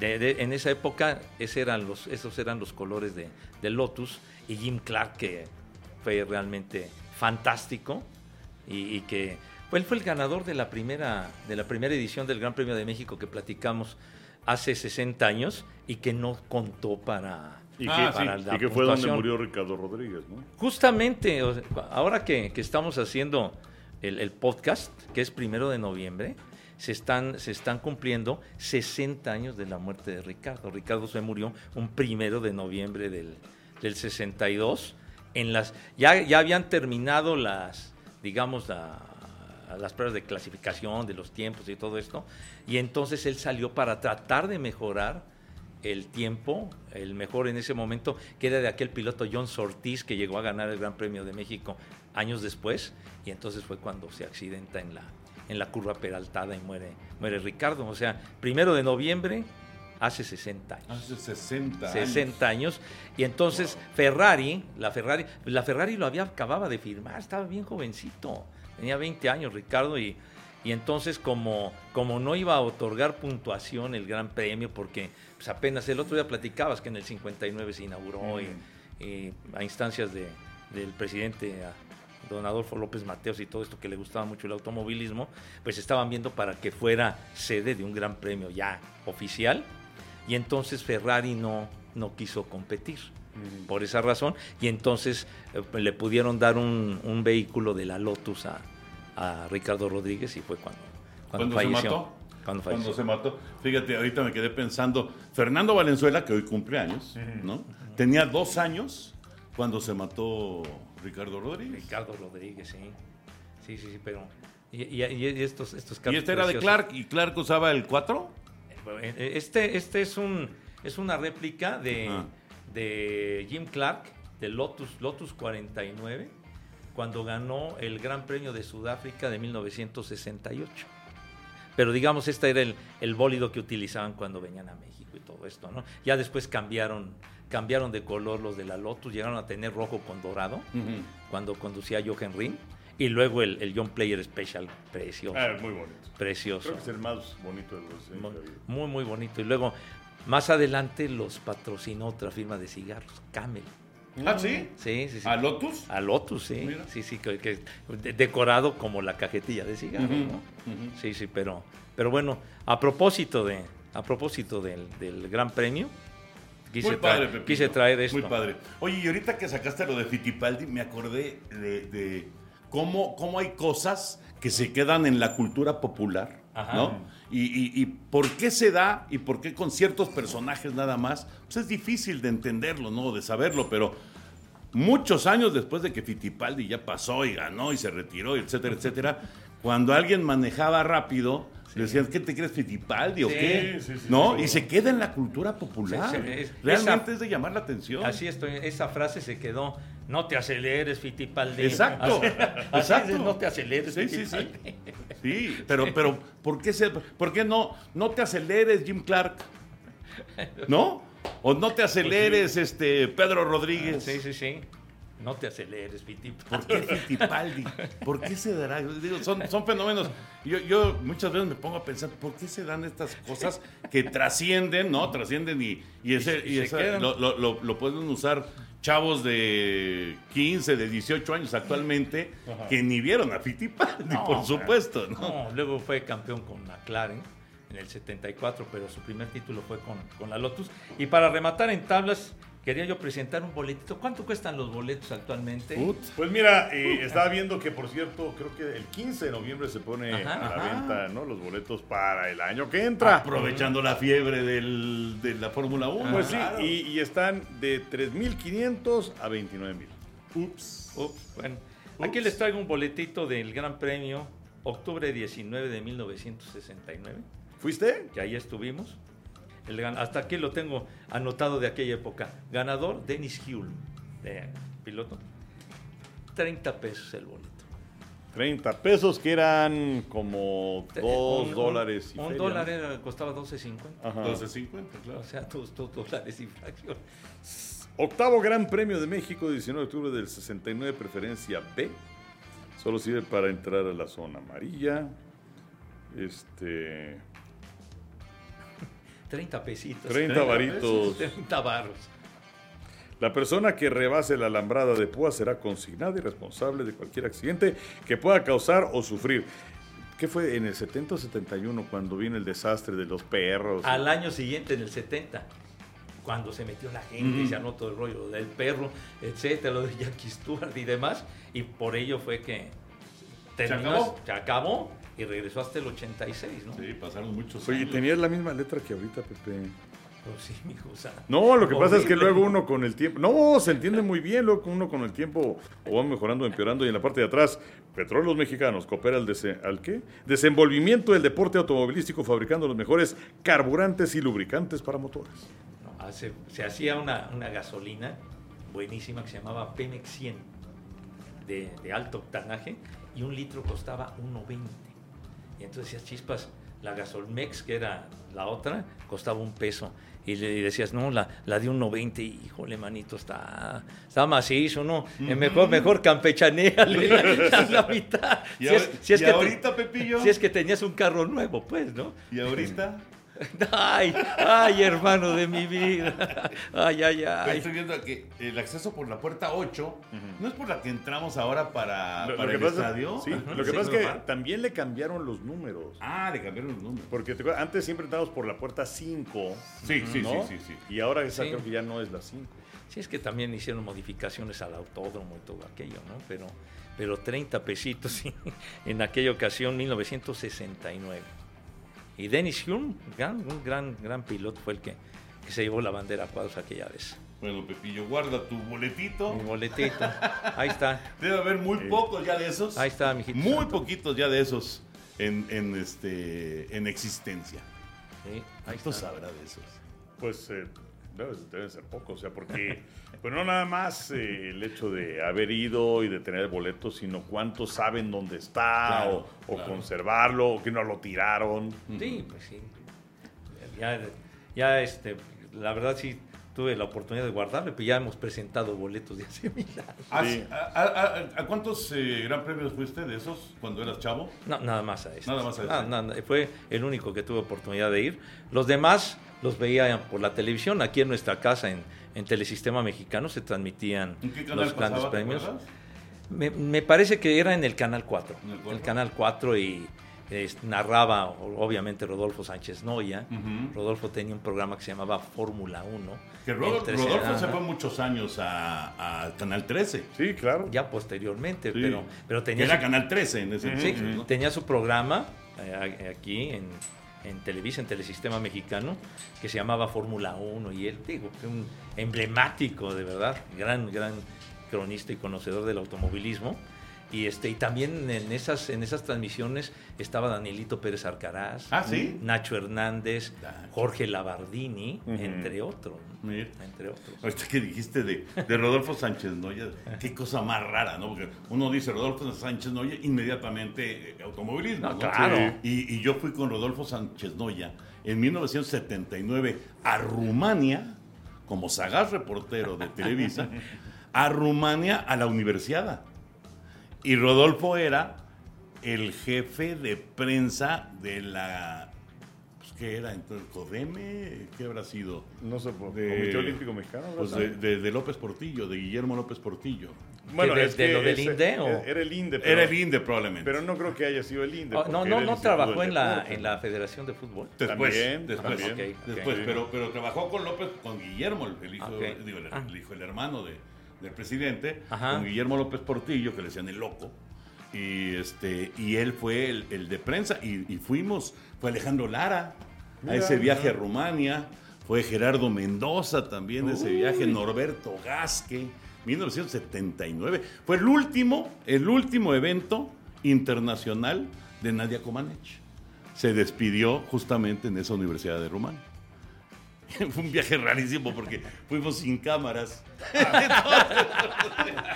De- de- en esa época ese eran los, esos eran los colores de, de Lotus y Jim Clark que fue realmente fantástico y, y que pues Él fue el ganador de la primera, de la primera edición del Gran Premio de México que platicamos hace 60 años y que no contó para, Y Ah, que, sí, para la y que fue donde murió Ricardo Rodríguez, ¿no? Justamente, o sea, ahora que, que estamos haciendo el, el podcast, que es primero de noviembre, se están, se están cumpliendo 60 años de la muerte de Ricardo. Ricardo se murió un primero de noviembre del, del 62. En las, ya, ya habían terminado las, digamos, la- las pruebas de clasificación de los tiempos y todo esto. Y entonces él salió para tratar de mejorar el tiempo, el mejor en ese momento, que era de aquel piloto John Sortiz que llegó a ganar el Gran Premio de México años después, y entonces fue cuando se accidenta en la, en la curva peraltada y muere, muere Ricardo. O sea, primero de noviembre, hace 60 años. Hace 60 años. 60 años. Y entonces Ferrari, la Ferrari, la Ferrari lo había acababa de firmar, estaba bien jovencito, tenía 20 años Ricardo y, y entonces como, como no iba a otorgar puntuación el Gran Premio porque pues apenas el otro día platicabas que en el 59 se inauguró y, y a instancias de, del presidente don Adolfo López Mateos y todo esto que le gustaba mucho el automovilismo, pues estaban viendo para que fuera sede de un gran premio ya oficial y entonces Ferrari no, no quiso competir por esa razón y entonces eh, le pudieron dar un, un vehículo de la Lotus a, a Ricardo Rodríguez y fue cuando, cuando, ¿Cuándo se mató? Cuando Cuando se mató. Fíjate, ahorita me quedé pensando. Fernando Valenzuela, que hoy cumple años, ¿no? Tenía dos años cuando se mató Ricardo Rodríguez. Ricardo Rodríguez, sí. Sí, sí, sí, pero... Y, y- y estos, estos Y este era de. Clark, y Clark usaba el 4. Eh, Este, este es, un, es una réplica de. De Jim Clark, de Lotus, Lotus 49, cuando ganó el Gran Premio de Sudáfrica de 1968. Pero digamos, este era el, el bólido que utilizaban cuando venían a México y todo esto, ¿no? Ya después cambiaron, cambiaron de color los de la Lotus, llegaron a tener rojo con dorado cuando conducía Jochen Ring. Y luego el, el John Player Special, precioso, Ah, muy bonito. precioso. Creo que es el más bonito de los muy, muy bonito. Y luego, más adelante, los patrocinó otra firma de cigarros, Camel. Ah, sí. Sí, sí, sí. ¿A Lotus? A Lotus, sí. Mira. Sí, sí, que, que- de- decorado como la cajetilla de cigarros, ¿no? Sí, sí, pero, pero bueno, a propósito de, a propósito del, del Gran Premio, quise, Muy padre, traer, quise traer esto. Muy padre. Oye, y ahorita que sacaste lo de Fittipaldi, me acordé de, de cómo, cómo hay cosas que se quedan en la cultura popular, Ajá. ¿no? Y, por qué se da y por qué con ciertos personajes nada más, pues es difícil de entenderlo, ¿no? De saberlo, pero muchos años después de que Fittipaldi ya pasó y ganó y se retiró, etcétera, etcétera, cuando alguien manejaba rápido, le decían, ¿qué te crees Fittipaldi o Sí, qué? sí, sí, ¿No? sí. Y se queda en la cultura popular. Sí, sí, es- Realmente esa- es de llamar la atención. Así estoy, esa frase se quedó, no te aceleres, Fittipaldi. Exacto, Así- exacto. no te aceleres, Sí, sí, sí. Fittipaldi. Sí, pero, pero ¿por qué, se, ¿por qué no, no te aceleres, Jim Clark? ¿No? O no te aceleres, este Pedro Rodríguez. Sí, sí, sí. No te aceleres, Fittipaldi. ¿Por qué Fittipaldi? ¿Por qué se dará? Digo, son, son fenómenos. Yo, yo muchas veces me pongo a pensar, ¿por qué se dan estas cosas que trascienden, ¿no? Trascienden y, y, ese- Y esa- lo, lo- lo- lo pueden usar chavos de 15, de 18 años actualmente que ni vieron a Fittipaldi, No, por supuesto, ¿no? No, luego fue campeón con McLaren en el 74, pero su primer título fue con, con la Lotus. Y para rematar en tablas, quería yo presentar un boletito. ¿Cuánto cuestan los boletos actualmente? Put. Pues mira, eh, estaba viendo que, por cierto, creo que el 15 de noviembre se pone Ajá, a la ajá. venta, ¿no? Los boletos para el año que entra. Aprovechando la fiebre del- de la Fórmula 1. Pues sí, claro. y, y están de 3.500 a 29.000. Ups. Ups, bueno, aquí les traigo un boletito del Gran Premio, octubre 19 de 1969, ¿Fuiste? que ahí estuvimos. El hasta aquí lo tengo anotado de aquella época. Ganador, Dennis Hull, de piloto. 30 pesos el boleto. 30 pesos que eran como 2 Un- un- dólares y Un feria, dólar era- costaba 12.50. Ajá. 12.50, claro. O sea, dos, dos dólares y fracción. Octavo Gran Premio de México, 19 de octubre del 69, preferencia B. Solo sirve para entrar a la zona amarilla. Este. 30 pesitos. 30 varitos. 30 barros. La persona que rebase la alambrada de púa será consignada y responsable de cualquier accidente que pueda causar o sufrir. ¿Qué fue en el 70 o 71 cuando vino el desastre de los perros? Al año siguiente, en el 70, cuando se metió la gente y se anotó el rollo del perro, etcétera, lo de Jackie Stewart y demás, y por ello fue que terminó, acabó? se acabó y regresó hasta el 86, ¿no? Sí, pasaron muchos Oye, años. tenías la misma letra que ahorita, Pepe. Pues sí, mijo, o sea, No, lo que pasa es que luego uno con el tiempo. No, se entiende muy bien, luego uno con el tiempo o va mejorando o empeorando. Y en la parte de atrás, Petróleos Mexicanos coopera al, dese- ¿al qué? desenvolvimiento del deporte automovilístico fabricando los mejores carburantes y lubricantes para motores. no, hace- se hacía una, una gasolina buenísima que se llamaba Pemex 100 de, de alto octanaje y un litro costaba 1.20. Y entonces decías, chispas, la Gasolmex, que era la otra, costaba un peso. Y le decías, no, la, la de un 90, y, híjole, manito, está, está macizo, ¿no? Eh, Mejor, mejor campechaneale la, la mitad. Y, Si es- ahor- si es y que te- ahorita, Pepillo. si es que tenías un carro nuevo, pues, ¿no? Y ahorita. Ay, ay, hermano de mi vida. Ay, ay, ay. Estoy viendo que el acceso por la puerta 8 no es por la que entramos ahora para, Lo- para lo el que pasa- estadio. sí, lo que Sí, pasa es que también le cambiaron los números. Ah, le cambiaron los números. Porque te acuerdas, antes siempre entramos por la puerta 5. Sí, sí, ¿no? sí, sí, sí. Y ahora esa Sí. creo que ya no es la 5. Sí, es que también hicieron modificaciones al autódromo y todo aquello, ¿no? Pero, pero 30 pesitos sí, en aquella ocasión, 1969. Y Dennis Hume, gran, un gran, gran piloto, fue el que, que se llevó la bandera a cuadros aquella vez. Bueno, Pepillo, guarda tu boletito. Mi boletito. Ahí está. Debe haber muy pocos ya de esos. Ahí está, mijito Muy santo. poquitos ya de esos en, en, este, en existencia. Sí, ahí ¿Cuánto está. sabrá de esos? Pues eh, deben ser pocos, o sea, porque pues no nada más eh, el hecho de haber ido y de tener el boleto, sino cuántos saben dónde está Claro, o, o claro. conservarlo, o que no lo tiraron. Sí, pues sí. Ya, ya este, la verdad sí tuve la oportunidad de guardarlo, pero ya hemos presentado boletos de hace mil años. ¿A, Sí. a- a- a- a cuántos eh, gran premios fuiste de esos cuando eras chavo? No, nada más a este. Nada más a este. Fue el único que tuve oportunidad de ir. Los demás los veía por la televisión. Aquí en nuestra casa, en, en Telesistema Mexicano, se transmitían ¿En qué canal los grandes pasaba, premios. Me, me parece que era en el Canal 4. ¿En el? Canal 4 y narraba obviamente Rodolfo Sánchez Noya. Rodolfo tenía un programa que se llamaba Fórmula 1. Que Rodolfo, se fue muchos años a, a Canal 13. Sí, claro. Ya posteriormente, Sí. pero, pero Que tenía era su- Canal 13 en ese Sí, tenía su programa eh, aquí en, en Televisa, en Telesistema Mexicano, que se llamaba Fórmula 1 y él, digo, un emblemático, de verdad, gran, gran cronista y conocedor del automovilismo. Y, este, y también en esas, en esas transmisiones estaba Danielito Pérez Arcaraz, Ah, ¿sí? Nacho Hernández, Nacho. Jorge Labardini, entre otros. Entre otros. Ahorita que dijiste de, de Rodolfo Sánchez Noya, qué cosa más rara, ¿no? Porque uno dice Rodolfo Sánchez Noya, inmediatamente eh, automovilismo, No, ¿no? claro. Y, y yo fui con Rodolfo Sánchez Noya en 1979 a Rumania, como sagaz reportero de Televisa, a Rumania a la universidad. Y Rodolfo era el jefe de prensa de la... Pues, ¿Qué era entonces? ¿Codeme? ¿Qué habrá sido? No sé, por De- Comité Olímpico Mexicano. Pues de, de- de López Portillo, de Guillermo López Portillo. bueno, ¿De- es de que lo del INDE o? Era el INDE. Pero, Era el INDE probablemente. Pero no creo que haya sido el INDE. Oh, porque no, no, no trabajó en la, en la Federación de Fútbol. después, También, después, también. Después pero, pero trabajó con López, con Guillermo, el hijo, Ok. digo, el, Ah. el hijo, el hermano de, del presidente, Ajá. con Guillermo López Portillo, que le decían el loco. Y este y él fue el, el de prensa y, y fuimos, fue Alejandro Lara a ese viaje mira. a Rumania, fue Gerardo Mendoza también de ese viaje, Norberto Gasque, 1979. Fue el último, el último evento internacional de Nadia Comaneci. Se despidió justamente en esa universidad de Rumania. Fue un viaje rarísimo porque fuimos sin cámaras.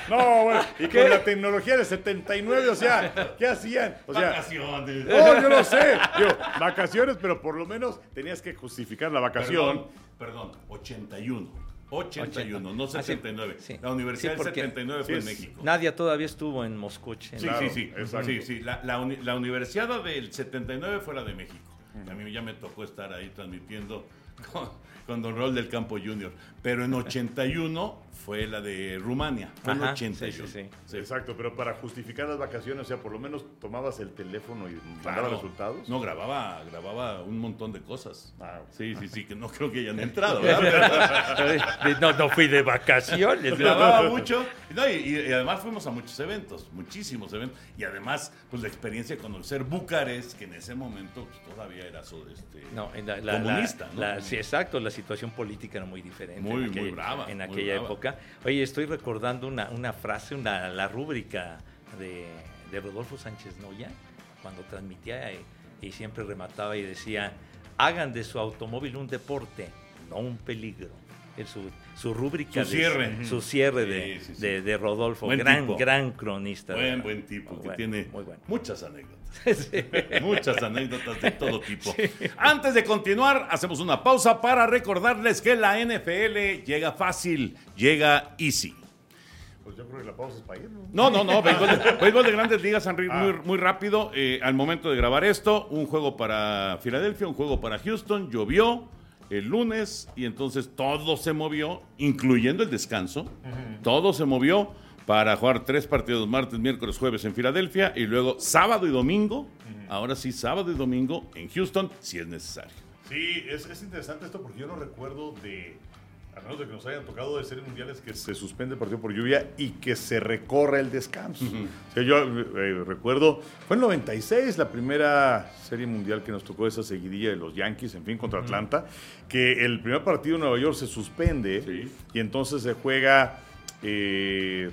No, bueno, y con la tecnología del 79, o sea, ¿qué hacían? O sea, Vacaciones. no, yo lo sé. Digo, vacaciones, pero por lo menos tenías que justificar la vacación. Perdón, perdón, 81. 81, no Ah, sí. 79. Sí. La Universidad Sí, del porque- 79 sí, fue en México. Nadia todavía estuvo en Moscú. Sí, Claro, sí, sí, sí. La, la uni- la Universidad del 79 fue la de México. A mí ya me tocó estar ahí transmitiendo 何? Con, Don Rol del Campo Junior. Pero en 81 fue la de Rumania. Fue en Ajá, 81. sí, sí, sí. Exacto, pero para justificar las vacaciones, o sea, por lo menos tomabas el teléfono y Claro. resultados. No, grababa, grababa un montón de cosas. Ah, Sí, sí, sí, que no creo que hayan entrado. ¿verdad? no, no fui de vacaciones. grababa mucho. No, y, y además fuimos a muchos eventos, muchísimos eventos. Y además, pues la experiencia de conocer Bucarest, que en ese momento pues, todavía era so- este, No, en la, comunista. la- ¿no? la- sí, exacto, la situación política era muy diferente. Muy, en muy brava, En muy aquella brava. época. Oye, estoy recordando una, una frase, una, la rúbrica de, de Rodolfo Sánchez Noya, cuando transmitía y, y siempre remataba y decía, hagan de su automóvil un deporte, no un peligro. Su, su rúbrica. Su de- cierre. su cierre de, Sí, sí, sí. de- de Rodolfo. Buen gran, tipo. gran cronista. Buen, buen tipo, Muy que bueno, tiene Muy bueno. muchas anécdotas. Muchas anécdotas de todo tipo. Antes de continuar, hacemos una pausa para recordarles que la NFL llega fácil, llega easy. Pues yo creo que la pausa es para ir, ¿no? No, no, no, béisbol de, béisbol de grandes ligas, Henry, Ah. muy, muy rápido. eh, al momento de grabar esto, un juego para Filadelfia, un juego para Houston, llovió el lunes y entonces todo se movió, incluyendo el descanso. Todo se movió para jugar tres partidos martes, miércoles, jueves en Filadelfia y luego sábado y domingo. Ahora sí, sábado y domingo en Houston, si es necesario. Sí, es, es interesante esto porque yo no recuerdo de, a menos de que nos hayan tocado de series mundiales, que se suspende el partido por lluvia y que se recorre el descanso. O sea, yo eh, recuerdo, fue en 96 la primera serie mundial que nos tocó esa seguidilla de los Yankees, en fin, contra Atlanta, que el primer partido en Nueva York se suspende Sí. y entonces se juega, eh,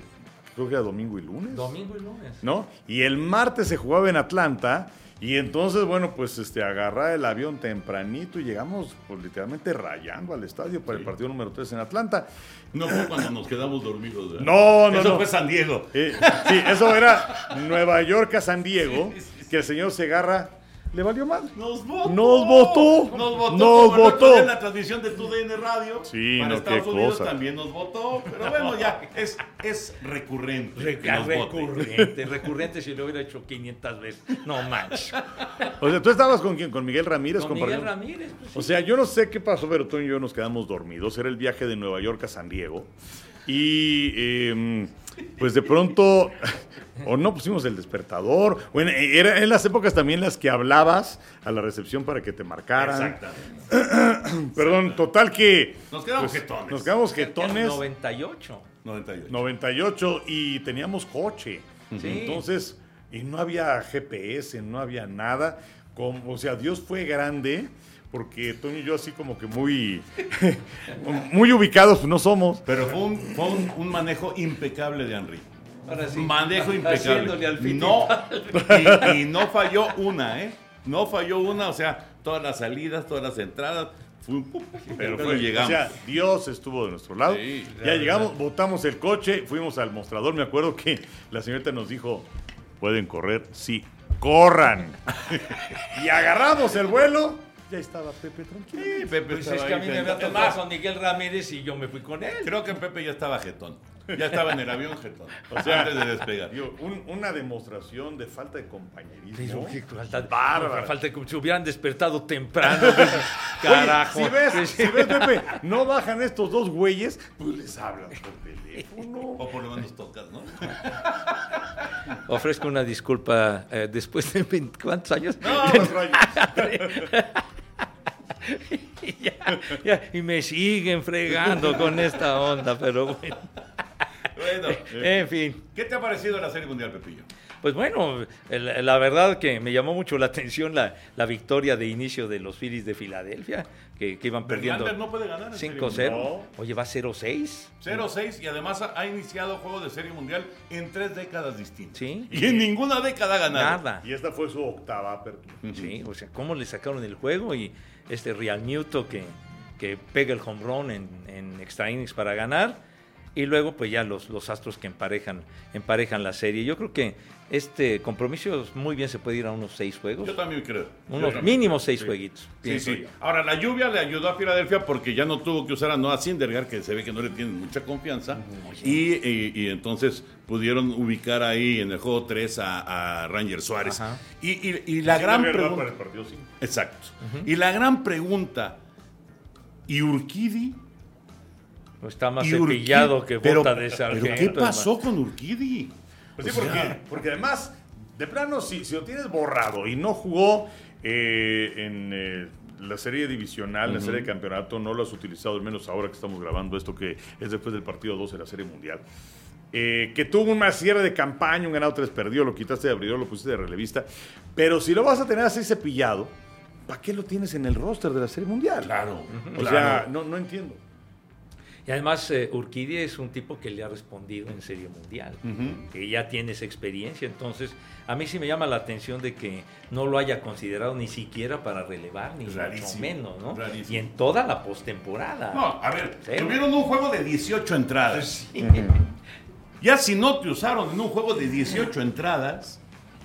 creo que era domingo y lunes. Domingo y lunes. ¿no? Y el martes se jugaba en Atlanta. Y entonces, bueno, pues este, agarrar el avión tempranito y llegamos pues, literalmente rayando al estadio para el partido número 3 en Atlanta. No fue cuando nos quedamos dormidos. ¿verdad? No, no, Eso no. fue San Diego. Eh, sí, eso era Nueva York a San Diego, que el señor Segarra le valió madre. Nos votó. Nos votó. Nos votó. Nos votó. En la transmisión de tu DN Radio. Sí, para no, Estados qué Unidos cosa. también nos votó. Pero bueno, ya es, es recurrente. que nos vote. recurrente, recurrente si lo hubiera hecho 500 veces. No manches. O sea, tú estabas con quién? Con Miguel Ramírez. Con Miguel? Ramírez. pues, O sea, yo no sé qué pasó, pero tú y yo nos quedamos dormidos. Era el viaje de Nueva York a San Diego. Y eh, pues de pronto, o no pusimos el despertador. Bueno, era en las épocas también las que hablabas a la recepción para que te marcaran. Exactamente. Perdón, total que Nos quedamos pues, jetones. nos quedamos jetones. 98. 98. 98 y teníamos coche. Sí. Entonces, y no había GPS, no había nada. Como, o sea, Dios fue grande porque Toño y yo así como que muy, muy ubicados no somos. Pero fue, un, fue un, un manejo impecable de Henry. Ahora sí. Manejo impecable. al. No, y, y no falló una, ¿eh? No falló una, o sea, todas las salidas, todas las entradas. Fue un pu- Pero pero fue- llegamos. O sea, Dios estuvo de nuestro lado. Sí, ya llegamos, botamos el coche, fuimos al mostrador. Me acuerdo que la señorita nos dijo, ¿pueden correr? Sí, corran. y agarramos el vuelo. Ya estaba Pepe tranquilo. Sí, Pepe Pues es estaba que a mí me había tocado con Miguel Ramírez y yo me fui con él. Creo que Pepe ya estaba jetón. Ya estaba en el avión jetón. O sea, antes de despegar. Digo, un- una demostración de falta de compañerismo. Pero qué falta, Bárbaro. falta que se hubieran despertado temprano. Carajo. Oye, si ves, si ves, Pepe, no bajan estos dos güeyes, pues les hablan por teléfono. O por lo menos tocas, ¿no? Ofrezco una disculpa eh, después de 20 ¿cuántos años? No, los rayos. Y, ya- ya, y me siguen fregando con esta onda, pero bueno. Bueno, En fin. ¿qué te ha parecido la Serie Mundial, Pepillo? Pues bueno, el- la verdad que me llamó mucho la atención la, la victoria de inicio de los Phillies de Filadelfia, que, que iban perdiendo no puede ganar. en Serie 5-0. No. Oye, va 0-6. 0-6 y además ha ha iniciado juego de Serie Mundial en tres décadas distintas. Sí. Y en ninguna década ha ganado. Nada. Y esta fue su octava apertura. Sí, o sea, cómo le sacaron el juego y este Real Muto que, que pega el home run en, en extra innings para ganar. Y luego, pues ya los, los astros que emparejan, emparejan la serie. Yo creo que este compromiso muy bien se puede ir a unos seis juegos. Yo también creo. Unos también mínimos creo. seis Sí. jueguitos. Sí, sí. yo. Ahora, la lluvia le ayudó a Filadelfia porque ya no tuvo que usar a Noah Syndergaard, que se ve que no le tienen mucha confianza. y, y- y entonces pudieron ubicar ahí en el juego 3 a, a Ranger Suárez. Ajá. Y, y- y la Sí, gran pregunta. para el partido cinco. Exacto. Y la gran pregunta, Y Urquidi. Está más y Urquidi- cepillado que pero- bota de ¿Pero sargento. qué pasó con Urquidi? Pues sí, porque, además, de plano, si, si lo tienes borrado y no jugó eh, en eh, la serie divisional, en la serie de campeonato, no lo has utilizado, al menos ahora que estamos grabando esto, que es después del partido 2 de la serie mundial. eh, que tuvo una cierre de campaña, un ganado, tres perdió, lo quitaste de abridor, lo pusiste de relevista. Pero si lo vas a tener así cepillado, ¿para qué lo tienes en el roster de la serie mundial? Claro. O claro. sea, no, no entiendo. Y además, eh, Urquidi es un tipo que le ha respondido en Serie Mundial, que ya tiene esa experiencia. Entonces, a mí sí me llama la atención de que no lo haya considerado ni siquiera para relevar, ni mucho Rarísimo, menos, ¿no? rarísimo. Y en toda la postemporada. No, a ver, Sí. tuvieron un juego de 18 entradas. Ya si no te usaron en un juego de 18 entradas,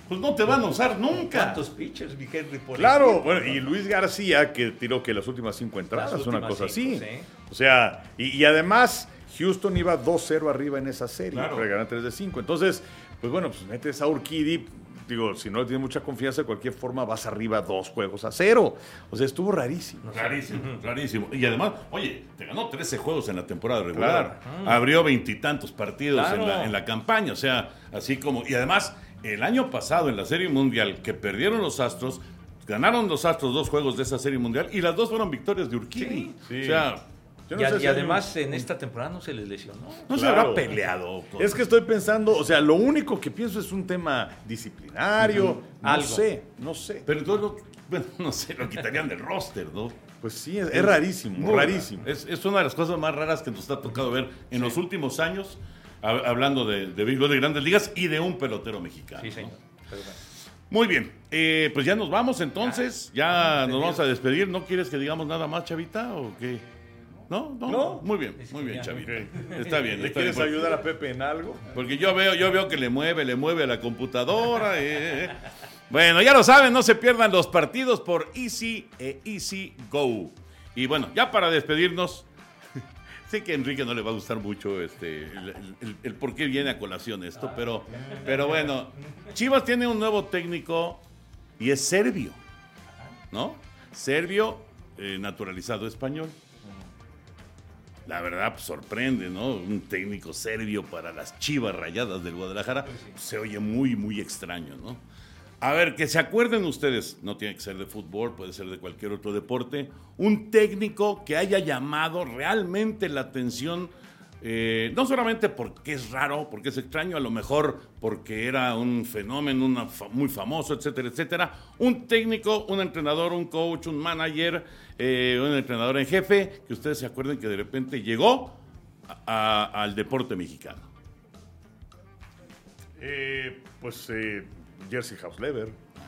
pues no te van a usar nunca. ¿Cuántos pitchers, mi Henry, por Claro, ejemplo? bueno, y Luis García, que tiró que las últimas cinco entradas, Las una cosa cinco, así. sí. O sea, y, y además, Houston iba 2-0 arriba en esa serie, Claro. para ganar 3 de 5. Entonces, pues bueno, pues metes a Urquidi, digo, si no le tienes mucha confianza, de cualquier forma vas arriba dos juegos a cero. O sea, estuvo rarísimo. Rarísimo, rarísimo. Y además, oye, te ganó 13 juegos en la temporada regular. Claro. Abrió veintitantos partidos Claro. en, la, en la campaña. O sea, así como. Y además, el año pasado en la Serie Mundial, que perdieron los Astros, ganaron los Astros dos juegos de esa Serie Mundial y las dos fueron victorias de Urquidi. Sí. O sea, y, no y si hay además, un- en esta temporada no se les lesionó. no se Claro. habrá peleado. con- Es que estoy pensando, o sea, lo único que pienso es un tema disciplinario. No Algo. sé, no sé. Pero entonces, lo- bueno, no sé, lo quitarían del roster, ¿no? Pues sí, es, es rarísimo, rarísimo. Es, es una de las cosas más raras que nos ha tocado ver en los últimos años, hablando de, de béisbol de grandes ligas y de un pelotero mexicano. Sí, ¿no? señor. Bueno. Muy bien, eh, pues ya nos vamos entonces, ya nos vamos a despedir. ¿No quieres que digamos nada más, Chavita, o qué? ¿No? No, No. muy bien, muy bien. Chavita. Está bien. ¿Le está quieres bien, ayudar a Pepe en algo? Porque yo veo, yo veo que le mueve, le mueve a la computadora. eh, eh. Bueno, ya lo saben, no se pierdan los partidos por Easy e Easy Go. Y bueno, ya para despedirnos, sé que a Enrique no le va a gustar mucho este, el, por qué viene a colación esto, pero, pero bueno, Chivas tiene un nuevo técnico y es serbio, ¿no? Serbio eh, naturalizado español. La verdad, pues, sorprende, ¿no? Un técnico serbio para las chivas rayadas del Guadalajara. Se oye muy, muy extraño, ¿no? A ver, que se acuerden ustedes, no tiene que ser de fútbol, puede ser de cualquier otro deporte, un técnico que haya llamado realmente la atención, eh, no solamente porque es raro, porque es extraño, a lo mejor porque era un fenómeno una muy famoso, etcétera, etcétera. Un técnico, un entrenador, un coach, un manager, eh, un entrenador en jefe, que ustedes se acuerden que de repente llegó al deporte mexicano. Eh, pues eh, Jersey Hausleber, Ah,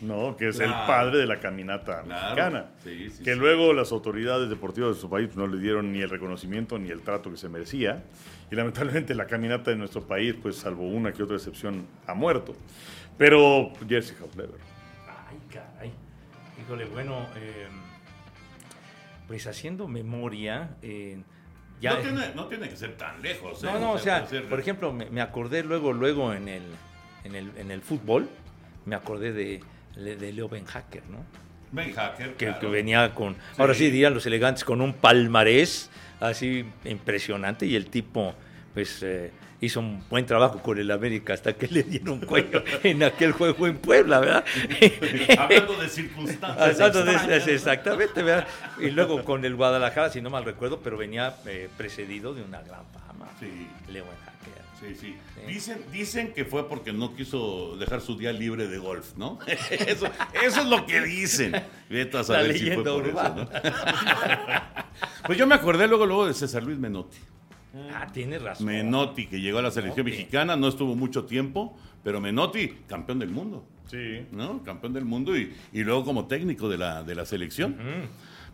¿no? Que es Claro. el padre de la caminata Claro. mexicana. Sí, sí, que sí. luego las autoridades deportivas de su país no le dieron ni el reconocimiento ni el trato que se merecía. Y lamentablemente la caminata de nuestro país, pues salvo una que otra excepción, ha muerto. Pero Jersey Hausleber. Ay, caray. Híjole, bueno, eh, pues haciendo memoria, eh, ya... no, tiene, no tiene que ser tan lejos. ¿eh? No, no, o sea, puede ser- por ejemplo, me, me acordé luego, luego en el, en el, en el fútbol, me acordé de, de Leo Ben Hacker, ¿no? Ben Hacker, Que, claro. que venía con, ahora sí dirían los elegantes, con un palmarés así impresionante y el tipo, pues, eh, hizo un buen trabajo con el América hasta que le dieron cuello en aquel juego en Puebla, ¿verdad? Hablando de circunstancias. Hablando de- exactamente, ¿verdad? Y luego con el Guadalajara, si no mal recuerdo, pero venía eh, precedido de una gran fama. Sí. Leo. Sí, sí. Dicen, dicen que fue porque no quiso dejar su día libre de golf, ¿no? Eso, eso es lo que dicen. Vete a saber La si fue leyenda por eso, urbana. ¿no? Pues yo me acordé luego, luego de César Luis Menotti. Ah, tienes razón. Menotti, que llegó a la selección Menotti. mexicana, no estuvo mucho tiempo, pero Menotti, campeón del mundo. Sí. ¿no? Campeón del mundo y, y luego como técnico de la, de la selección.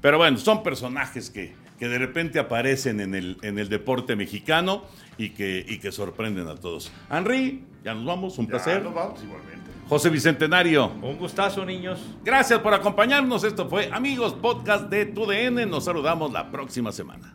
Pero bueno, son personajes que, que de repente aparecen en el, en el deporte mexicano y que, y que sorprenden a todos. Henry, ya nos vamos, un Ya, placer. nos vamos igualmente. José Bicentenario, Un gustazo, niños. gracias por acompañarnos. Esto fue Amigos Podcast de TUDN. Nos saludamos la próxima semana.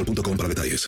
boostmobile.com para detalles.